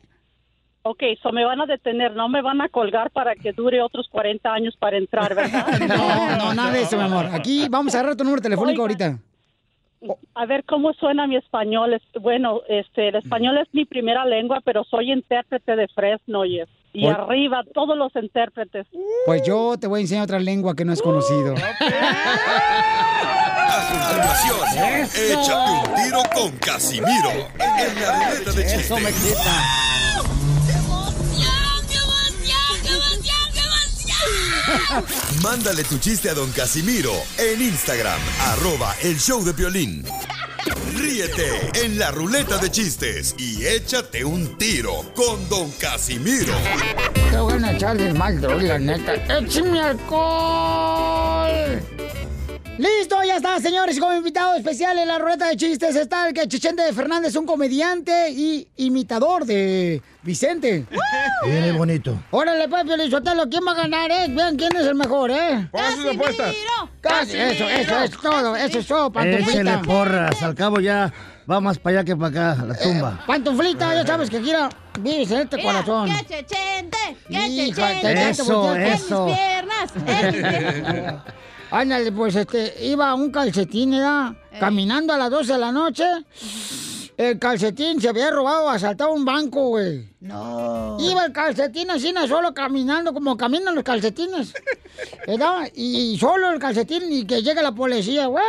Ok, so me van a detener, no me van a colgar para que dure otros 40 años para entrar, ¿verdad? No, no, nada de eso, mi amor. Aquí vamos a agarrar tu número telefónico ahorita. A ver cómo suena mi español. Es- bueno, este, el español es mi primera lengua, pero soy intérprete de Fresno, oye. Y Oy- arriba, todos los intérpretes. Pues yo te voy a enseñar otra lengua que no has conocido. A continuación, échate un tiro con Casimiro en la ruleta de chistes. Eso me quita. Mándale tu chiste a don Casimiro en Instagram, arroba el show de violín. Ríete en la ruleta de chistes y échate un tiro con don Casimiro. Te voy a echar de mal, la neta. ¡Échame alcohol! Listo, ya está, señores. Como invitado especial en la ruleta de chistes está el que Chichente Fernández, un comediante y imitador de Vicente. Viene bonito. Órale, pues, Piolizotelo, ¿quién va a ganar, eh? Vean quién es el mejor, ¿eh? Sus apuestas. Casi, eso, eso es todo, eso es todo, Échale pantuflita. porras, al cabo ya va más para allá que para acá, la tumba. Pantuflita, ya sabes que quiera vives en este corazón. ¡Qué chechente! ¡Qué Hijo, chechente! te- te- te Eso, volteas en mis eso. piernas! ¡En mis piernas! Ándale, pues este, iba un calcetín, ¿verdad? Caminando a las 12 de la noche. El calcetín se había robado, asaltado un banco, güey. No. Iba el calcetín así, solo caminando, como caminan los calcetines. ¿Verdad? Y solo el calcetín y que llega la policía, güey.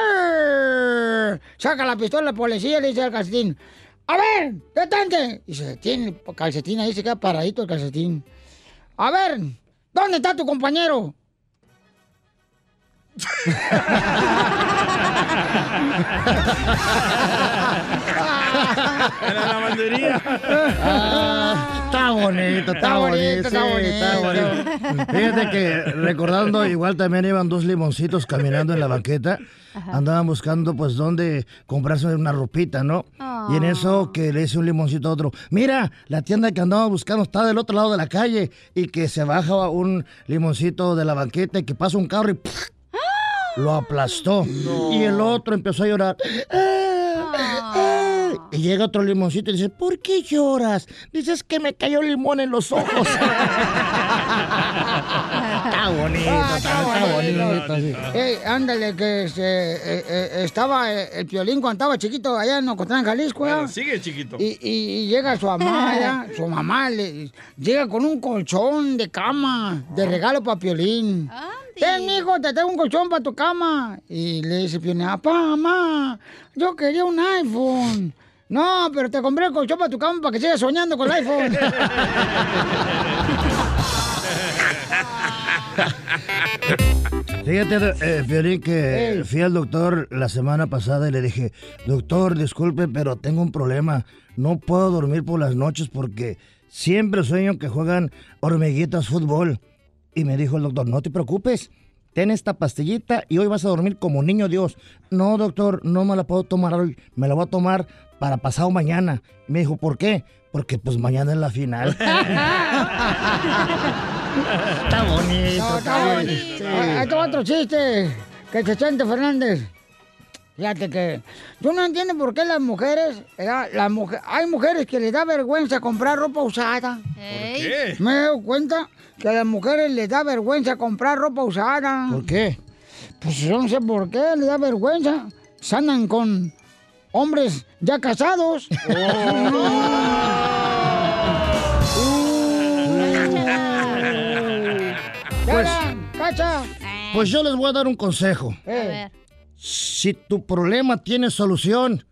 Saca la pistola la policía y le dice al calcetín, a ver, detente. Y se detiene el calcetín ahí, se queda paradito el calcetín. A ver, ¿dónde está tu compañero? En la lavandería. Ah, está bonito, está, Está bonito, bonito, está sí, bonito. está bonito. Fíjate que recordando, igual también iban dos limoncitos caminando en la banqueta. Andaban buscando, pues, dónde comprarse una ropita, ¿no? Y en eso que le dice un limoncito a otro, mira, la tienda que andaba buscando está del otro lado de la calle. Y que se baja un limoncito de la banqueta y que pasa un carro y ¡puf! Lo aplastó. Y el otro empezó a llorar. Y llega otro limoncito y dice, ¿por qué lloras? Dices que me cayó limón en los ojos. está bonito, Ah, está, está bonito. sí. Ey, ándale, que se, eh, eh, estaba eh, el piolín cuando estaba chiquito allá en Ocotlán, Jalisco. Bueno, sigue chiquito. Y, y- y llega su mamá, ¿ya? su mamá le, llega con un colchón de cama de regalo para Piolín. Ten, mijo, te tengo un colchón para tu cama. Y le dice Piolín, papá, mamá, yo quería un iPhone. No, pero te compré el colchón para tu cama para que sigas soñando con el iPhone. Fíjate, eh, que fui al doctor la semana pasada y le dije, doctor, disculpe, pero tengo un problema. No puedo dormir por las noches porque siempre sueño que juegan hormiguitas fútbol. Y me dijo el doctor, no te preocupes, ten esta pastillita y hoy vas a dormir como niño Dios. No, doctor, no me la puedo tomar hoy, me la voy a tomar para pasado mañana. Y me dijo, ¿por qué? Porque pues mañana es la final. Está bonito, No, está bonito. Sí. Ahí te va otro chiste. Que Chechente Fernández. Fíjate que yo no entiendo por qué las mujeres. Las mujer- hay mujeres que les da vergüenza comprar ropa usada. qué? Me he dado cuenta que a las mujeres les da vergüenza comprar ropa usada. ¿Por qué? Pues yo no sé por qué les da vergüenza. Se andan con hombres ya casados. Pues- ¡Cacha! Pues yo les voy a dar un consejo. Eh. Si tu problema tiene solución,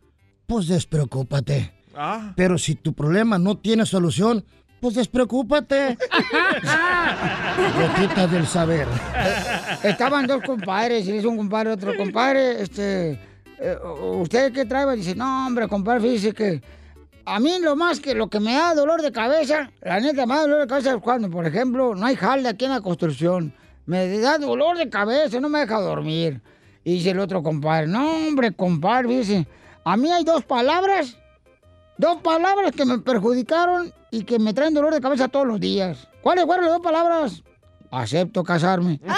pues despreocúpate. Ah. Pero si tu problema no tiene solución, pues despreocúpate. Loquita del saber. Estaban dos compadres, y dice un compadre otro compadre, este, eh, ¿usted qué trae? Dice, no, hombre, compadre, fíjese que a mí lo más que lo que me da dolor de cabeza, la neta, me da dolor de cabeza es cuando, por ejemplo, no hay jalda aquí en la construcción. Me da dolor de cabeza, no me deja dormir. Y dice el otro compadre, no, hombre, compadre, dice, a mí hay dos palabras, dos palabras que me perjudicaron y que me traen dolor de cabeza todos los días. ¿Cuáles fueron las dos palabras? Acepto casarme.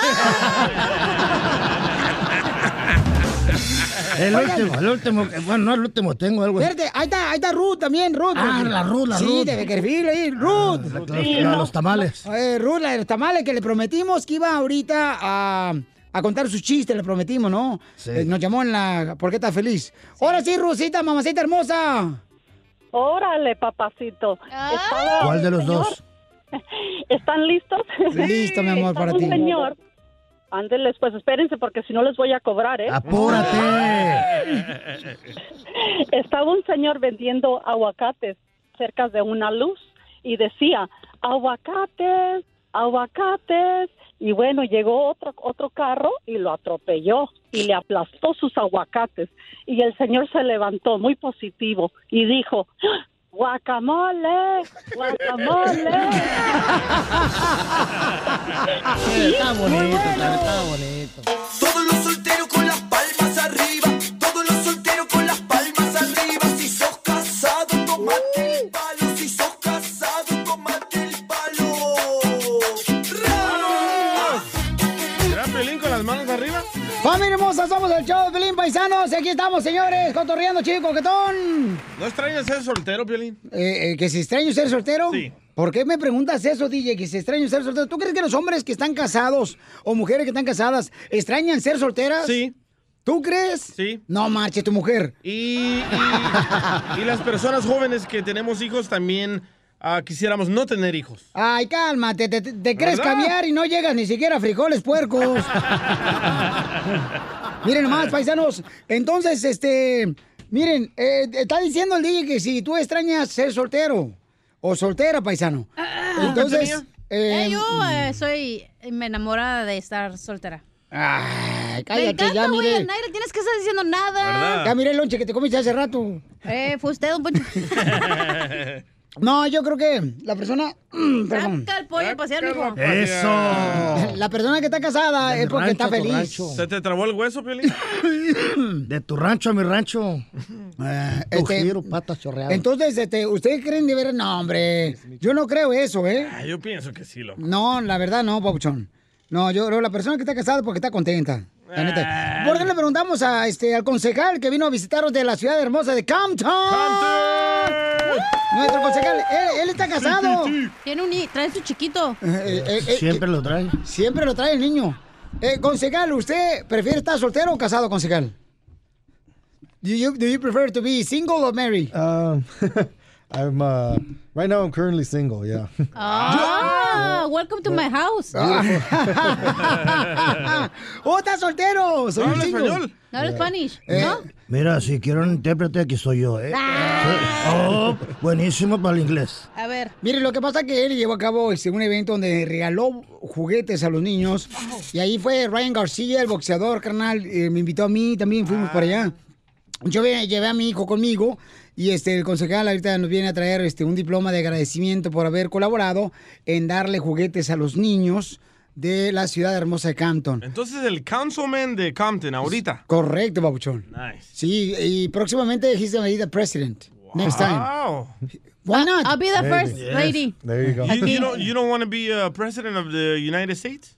El Oigan. último, el último, bueno, no el último, tengo algo. Espérate, ahí está, ahí está Ruth también, Ruth. Ah, la Ruth, la sí, Ruth. de Beckerfield ahí, Ruth. Los, la- los tamales. Eh, Ruth, la de los tamales que le prometimos que iba ahorita a, a contar sus chistes, le prometimos, ¿no? Sí. Eh, nos llamó en la... ¿Por qué está feliz? Ahora sí, Rusita, mamacita hermosa. Órale, papacito. Estaba ¿Cuál de los señor- dos? ¿Están listos? Listo, mi amor, Estaba para un ti. señor. Ándeles, pues espérense porque si no les voy a cobrar, ¿eh? ¡Apúrate! Estaba un señor vendiendo aguacates cerca de una luz y decía, aguacates aguacates. Y bueno, llegó otro, otro carro y lo atropelló y le aplastó sus aguacates. Y el señor se levantó muy positivo y dijo, guacamole, guacamole. Está bonito, está, está bonito. Todos los solteros con las palmas arriba. Todos los solteros con ¡Familia hermosa! Somos el show de Pelín Paisanos. y Aquí estamos, señores, cotorreando, chico, coquetón. ¿No extrañas ser soltero, Piolín? Eh, eh, ¿Que si extraño ser soltero? Sí. ¿Por qué me preguntas eso, DJ? Que si extraño ser soltero. ¿Tú crees que los hombres que están casados o mujeres que están casadas extrañan ser solteras? Sí. ¿Tú crees? Sí. No marche tu mujer. Y, y, y las personas jóvenes que tenemos hijos también ah, quisiéramos no tener hijos. Ay, cálmate, te, te- te crees ¿Verdad? caviar y no llegas ni siquiera a frijoles puercos. miren nomás, paisanos. Entonces, este, miren, eh, está diciendo el DJ que si tú extrañas ser soltero o soltera, paisano. Entonces, Eh, eh, yo eh, soy me enamorada de estar soltera. Ay, Me cállate encanta, ya, aire tienes que estar diciendo nada. Ya miré el lonche que te comiste hace rato. Eh, fue usted, Poncho. No, yo creo que la persona. Perdón. Saca el pollo a pasear, mijo. La persona que está casada De es porque está rancho, feliz. rancho. ¿Se te trabó el hueso, Piolín? De tu rancho a mi rancho. Eh, Tu este, giro, patas chorreadas. Entonces, este, ¿ustedes creen de ver? No, hombre. Yo no creo eso, ¿eh? Ah, yo pienso que sí, loco. No, la verdad no, papuchón. No, yo creo que la persona que está casada es porque está contenta. La neta. ¿Por qué le preguntamos a, este, al concejal que vino a visitarnos de la ciudad hermosa de Compton? Nuestro concejal, él, él está casado. Tiene un trae su chiquito. Eh, eh, eh, Siempre lo trae. Siempre lo trae el niño. Eh, concejal, ¿usted prefiere estar soltero o casado, concejal? Do you, do you prefer to be single or married? Um, I'm uh, right now. I'm currently single. Yeah. Ah, welcome to my house. ¡Oh, está soltero! Soy ¿No un single. español? No habla Spanish, Eh, ¿no? Mira, si quiero un intérprete, aquí soy yo, ¿eh? Sí. Oh, buenísimo para el inglés. A ver. Mire, lo que pasa es que él llevó a cabo este, un evento donde regaló juguetes a los niños. Y ahí fue Ryan García, el boxeador, carnal. eh, me invitó a mí, también fuimos para allá. Yo ve- llevé a mi hijo conmigo y este el concejal ahorita nos viene a traer este un diploma de agradecimiento por haber colaborado en darle juguetes a los niños de la ciudad hermosa de Campton. Entonces el councilman de Compton ahorita. Correcto, babuchón. Nice. Sí, y próximamente he's gonna be the president next time. Wow. Why not? I'll be the first Yes. lady. There you go. You, you don't you don't want to be a president of the United States?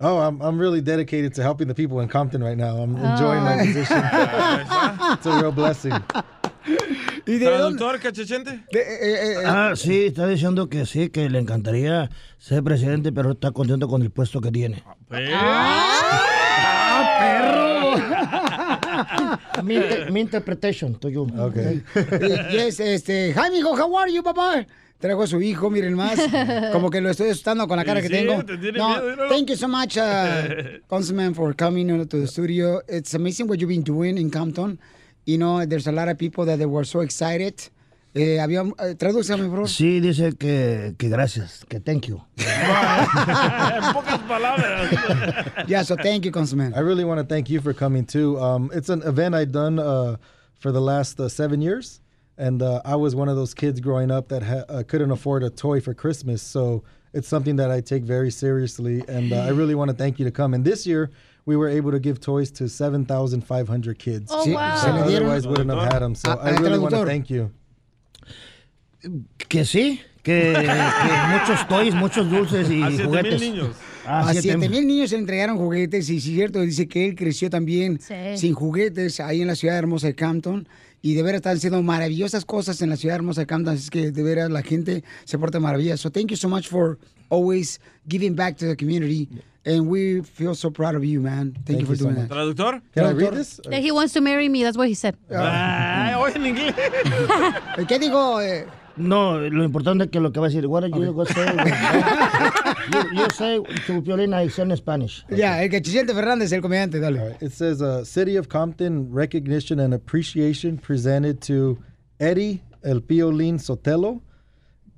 Oh, I'm I'm really dedicated to helping the people in Compton right now. I'm enjoying my position. it's a real blessing. ¿Y de dónde? Traductor cachechente. Ah, sí, está diciendo que sí, que le encantaría ser presidente, pero está contento con el puesto que tiene. mi, inter- mi interpretation to you. Okay. yes, este, hi, mijo, how are you, papá? Trajo a su hijo, miren más. Como que lo estoy asustando con la cara Sí, que tengo. te No, miedo, thank you so much, uh, Councilman, for coming to the studio. It's amazing what you've been doing in Compton. You know, there's a lot of people that they were so excited. Eh, había, eh, tradúceme, bro. Sí, dice que, que gracias, que thank you. en pocas palabras. Yeah, so thank you, Councilman. I really want to thank you for coming too. Um, it's an event I've done uh, for the last uh, seven years, and uh, I was one of those kids growing up that ha- uh, couldn't afford a toy for Christmas. So it's something that I take very seriously, and uh, I really want to thank you to come. And this year. We were able to give toys to 7,500 kids. Oh, Sí, wow. ¿se le dieron? otherwise wouldn't have had them. So Ah, I really want to thank you. Que sí, que, que muchos toys, muchos dulces y A juguetes. niños. Ah, A siete 7 mil. niños se entregaron juguetes y sí, cierto, dice que él creció también Sí. sin juguetes ahí en la ciudad hermosa de Campton y de veras están haciendo maravillosas cosas en la ciudad hermosa de Campton, así es que de veras la gente se porta maravilloso. So thank you so much for always giving back to the community and we feel so proud of you, man. Thank, Thank you for you doing much. that. ¿Traductor? Can I read this? That he wants to marry me, that's what he said. Ay, oye en inglés. ¿Qué digo? Eh, No, lo importante es que lo que va a decir, what are you gonna say? you, you say to Piolín, I say in Spanish. ya, el que Chisiente Fernández, el comediante, dale. All right. It says, uh, City of Compton recognition and appreciation presented to Eddie El Piolín Sotelo,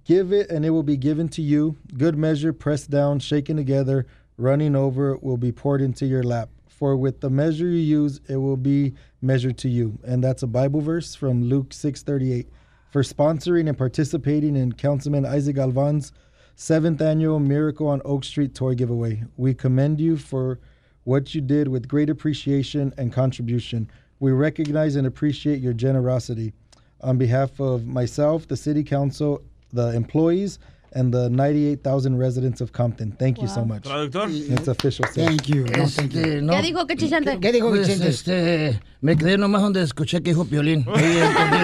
Give it, and it will be given to you. Good measure, pressed down, shaken together, running over, will be poured into your lap. For with the measure you use, it will be measured to you. And that's a Bible verse from Luke 6:38. For sponsoring and participating in Councilman Isaac Galvan's seventh annual Miracle on Oak Street toy giveaway, we commend you for what you did with great appreciation and contribution. We recognize and appreciate your generosity. On behalf of myself, the City Council, the employees, and the 98,000 residents of Compton, thank you so much. Traductor. It's official. sir. Thank you. No, thank you. Este, no, ¿Qué dijo, Cachichante? ¿Qué dijo pues, este, me quedé nomás donde escuché que dijo Piolín. Ahí entendí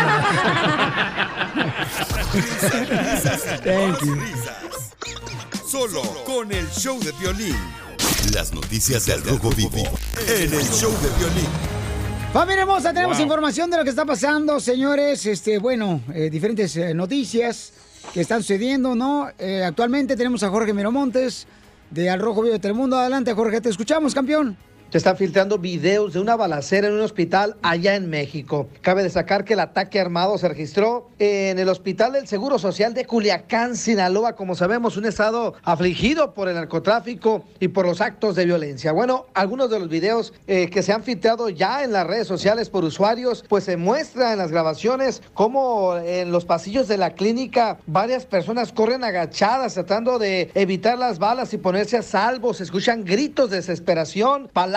Thank you. Solo con el show de violín. Las noticias del Rojo Vivo en el show de violín. Familia hermosa, tenemos Wow. información de lo que está pasando, señores. Este, bueno, eh, diferentes eh, noticias que están sucediendo, ¿no? Eh, actualmente tenemos a Jorge Miramontes de Al Rojo Vivo de Telemundo. Adelante, Jorge, te escuchamos, campeón. Se están filtrando videos de una balacera en un hospital allá en México. Cabe destacar que el ataque armado se registró en el Hospital del Seguro Social de Culiacán, Sinaloa, como sabemos, un estado afligido por el narcotráfico y por los actos de violencia. Bueno, algunos de los videos eh, que se han filtrado ya en las redes sociales por usuarios, pues se muestra en las grabaciones cómo en los pasillos de la clínica varias personas corren agachadas tratando de evitar las balas y ponerse a salvo. Se escuchan gritos de desesperación,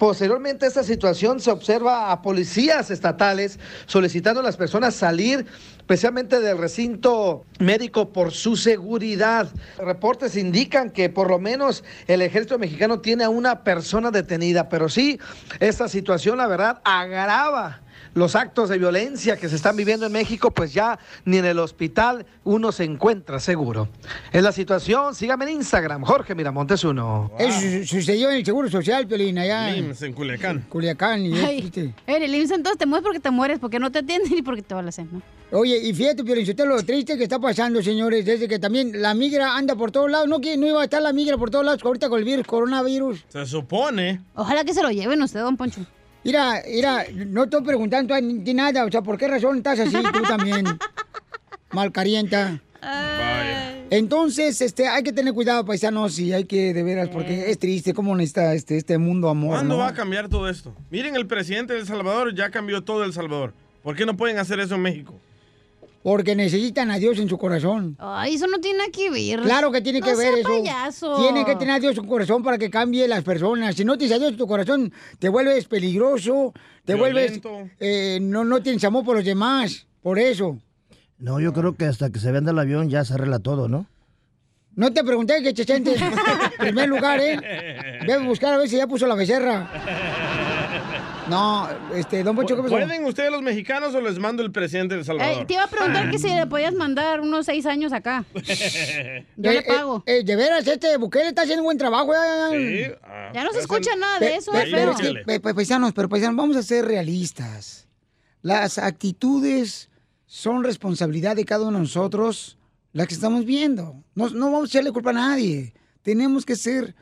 Posteriormente esta situación se observa a policías estatales solicitando a las personas salir especialmente del recinto médico por su seguridad. Reportes indican que por lo menos el ejército mexicano tiene a una persona detenida, pero sí, esta situación la verdad agrava los actos de violencia que se están viviendo en México, pues ya ni en el hospital uno se encuentra seguro. Es la situación, sígame en Instagram, Jorge Miramontes uno. Eso su- sucedió en el Seguro Social, Piolín, allá en IMSS en Culiacán. Culiacán. Y Ay, este- en el IMSS entonces te mueres porque te mueres, porque no te atienden y porque te van a hacer, ¿no? Oye, y fíjate, Piolín, usted lo triste que está pasando, señores, desde que también la migra anda por todos lados. No, que no iba a estar la migra por todos lados ahorita con el virus, coronavirus. Se supone. Ojalá que se lo lleven usted, don Poncho. Mira, mira, no estoy preguntando ti nada, o sea, ¿por qué razón estás así tú también? Malcarienta. Entonces, este, hay que tener cuidado, paisanos, y hay que, de veras, porque es triste cómo necesita este, este mundo amor, ¿Cuándo ¿no? va a cambiar todo esto? Miren, el presidente de El Salvador ya cambió todo El Salvador. ¿Por qué no pueden hacer eso en México? Porque necesitan a Dios en su corazón. Ay, eso no tiene nada que ver. Claro que tiene No que ver eso. payaso. Tiene que tener a Dios en su corazón para que cambie las personas. Si no tienes a Dios en tu corazón, te vuelves peligroso, te vuelves... Eh, no, no tienes amor por los demás, por eso. No, yo creo que hasta que se venda el avión ya se arregla todo, ¿no? No te pregunté que Chechente, en primer lugar, ¿eh? Ve a buscar a ver si ya puso la becerra. No, este, don Poncho, ¿qué pasó? ¿Pueden ustedes los mexicanos o les mando el presidente de El Salvador? Ey, te iba a preguntar que si le podías mandar unos seis años acá. Yo Eh, le pago. eh, eh, de veras, este Bukele está haciendo un buen trabajo. Ya, Sí, Ya no se escucha nada de eso, Pe- es pero pe- pe- paisanos, pero paisanos, vamos a ser realistas. Las actitudes son responsabilidad de cada uno de nosotros, las que estamos viendo. No, no vamos a echarle culpa a nadie. Tenemos que ser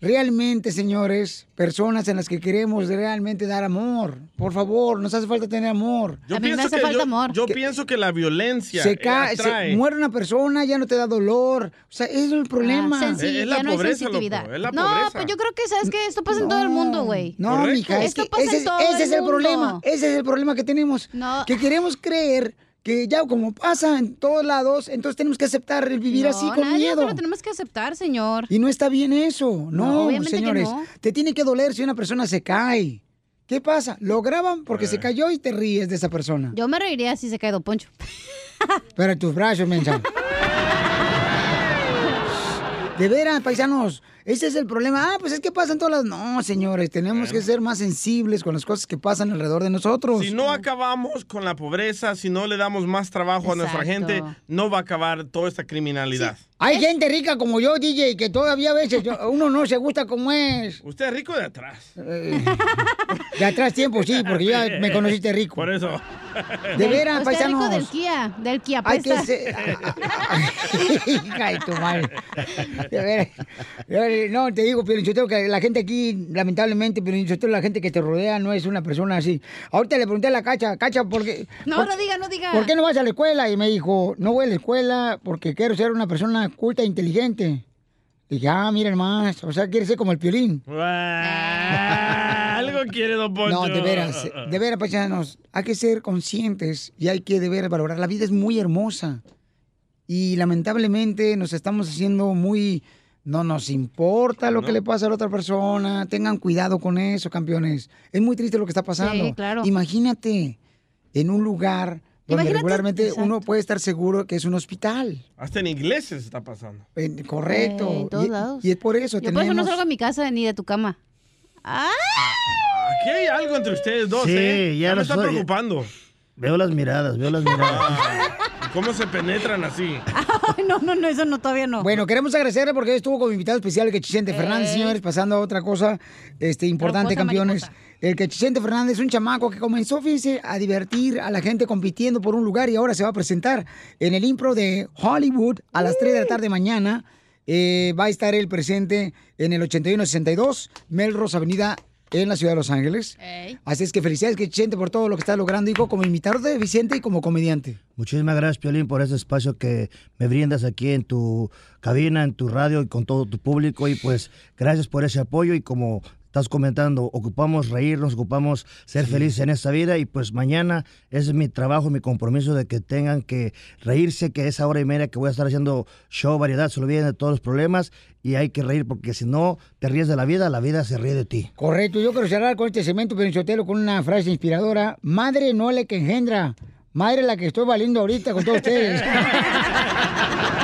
realmente, señores, personas en las que queremos realmente dar amor. Por favor, nos hace falta tener amor. Yo pienso que yo, yo pienso que la violencia se eh, cae, se atrae. muere una persona, ya no te da dolor. O sea, ese es el problema. Ah, sencillo, Es la ya no hay pobreza, loco, es la no, pobreza. pues yo creo que, ¿sabes qué? Esto pasa en todo el mundo, güey. No, mija, es Esto que pasa ese, en es- todo ese es el mundo. problema. Ese es el problema que tenemos. Que queremos creer que ya como pasa en todos lados, entonces tenemos que aceptar el vivir No, así con nadie, miedo. pero tenemos que aceptar, señor. Y no está bien eso. No, No, obviamente que señores. no. Te tiene que doler si una persona se cae. ¿Qué pasa? Lo graban porque se cayó y te ríes de esa persona. Yo me reiría si se cae Don Poncho. Pero en tus brazos, mensa. De veras, paisanos, Ese es el problema. Ah, pues es que pasan todas las... No, señores, tenemos que ser más sensibles con las cosas que pasan alrededor de nosotros. Si no acabamos con la pobreza, si no le damos más trabajo a nuestra gente, no va a acabar toda esta criminalidad. Hay gente rica como yo, DJ, que todavía a veces yo- uno no se gusta como es. Usted es rico de atrás. De atrás tiempo, sí, porque ya me conociste rico. Por eso. De veras, Usted es rico paisanos. del Kia, del Kia Hay que ser... Hija de tu madre. De veras. No, te digo, pero yo tengo que la gente aquí, lamentablemente, pero yo tengo la gente que te rodea no es una persona así. Ahorita le pregunté a la cacha, cacha, ¿por qué? No, por- no diga, no diga. ¿Por qué no vas a la escuela? Y me dijo, no voy a la escuela porque quiero ser una persona culta e inteligente. Dije, ah, miren más, o sea, quiere ser como el piolín. Ah, Algo quiere, don Poncho. No, de veras, de veras, paisanos, hay que ser conscientes y hay que de veras valorar. La vida es muy hermosa y lamentablemente nos estamos haciendo muy... No nos importa lo que le pasa a la otra persona. Tengan cuidado con eso, campeones. Es muy triste lo que está pasando. Sí, claro. Imagínate en un lugar donde Imagínate- regularmente Exacto. uno puede estar seguro que es un hospital. Hasta en iglesias está pasando. En- correcto. Eh, en todos y, lados. y es por eso Yo por eso no tenemos... salgo a mi casa ni de tu cama. ¡Ah! Aquí hay algo entre ustedes dos, Sí, ¿eh? ya me lo está soy. preocupando. Veo las miradas, veo las miradas. ¿Y ¿Cómo se penetran así? Ay, no, no, no, eso no, todavía no. Bueno, queremos agradecerle porque estuvo como invitado especial el Quechicente Fernández, Ey. señores, pasando a otra cosa este, importante, cosa campeones. El Quechicente Fernández es un chamaco que comenzó, fíjense, a divertir a la gente compitiendo por un lugar y ahora se va a presentar en el impro de Hollywood a las 3 de la tarde mañana. Eh, va a estar él presente en el 8162 Melrose Avenida en la ciudad de Los Ángeles. Así es que felicidades, Quechicente, por todo lo que está logrando, hijo, como imitador de Vicente y como comediante. Muchísimas gracias, Piolín, por ese espacio que me brindas aquí en tu cabina, en tu radio y con todo tu público. Y pues gracias por ese apoyo y como estás comentando, ocupamos reírnos, ocupamos ser felices en esta vida y pues mañana ese es mi trabajo, mi compromiso de que tengan que reírse, que esa hora y media que voy a estar haciendo show, variedad, se olviden de todos los problemas y hay que reír porque si no te ríes de la vida, la vida se ríe de ti. Correcto, yo quiero cerrar con este segmento Penichotelo con una frase inspiradora. Madre no le que engendra, madre la que estoy valiendo ahorita con todos ustedes.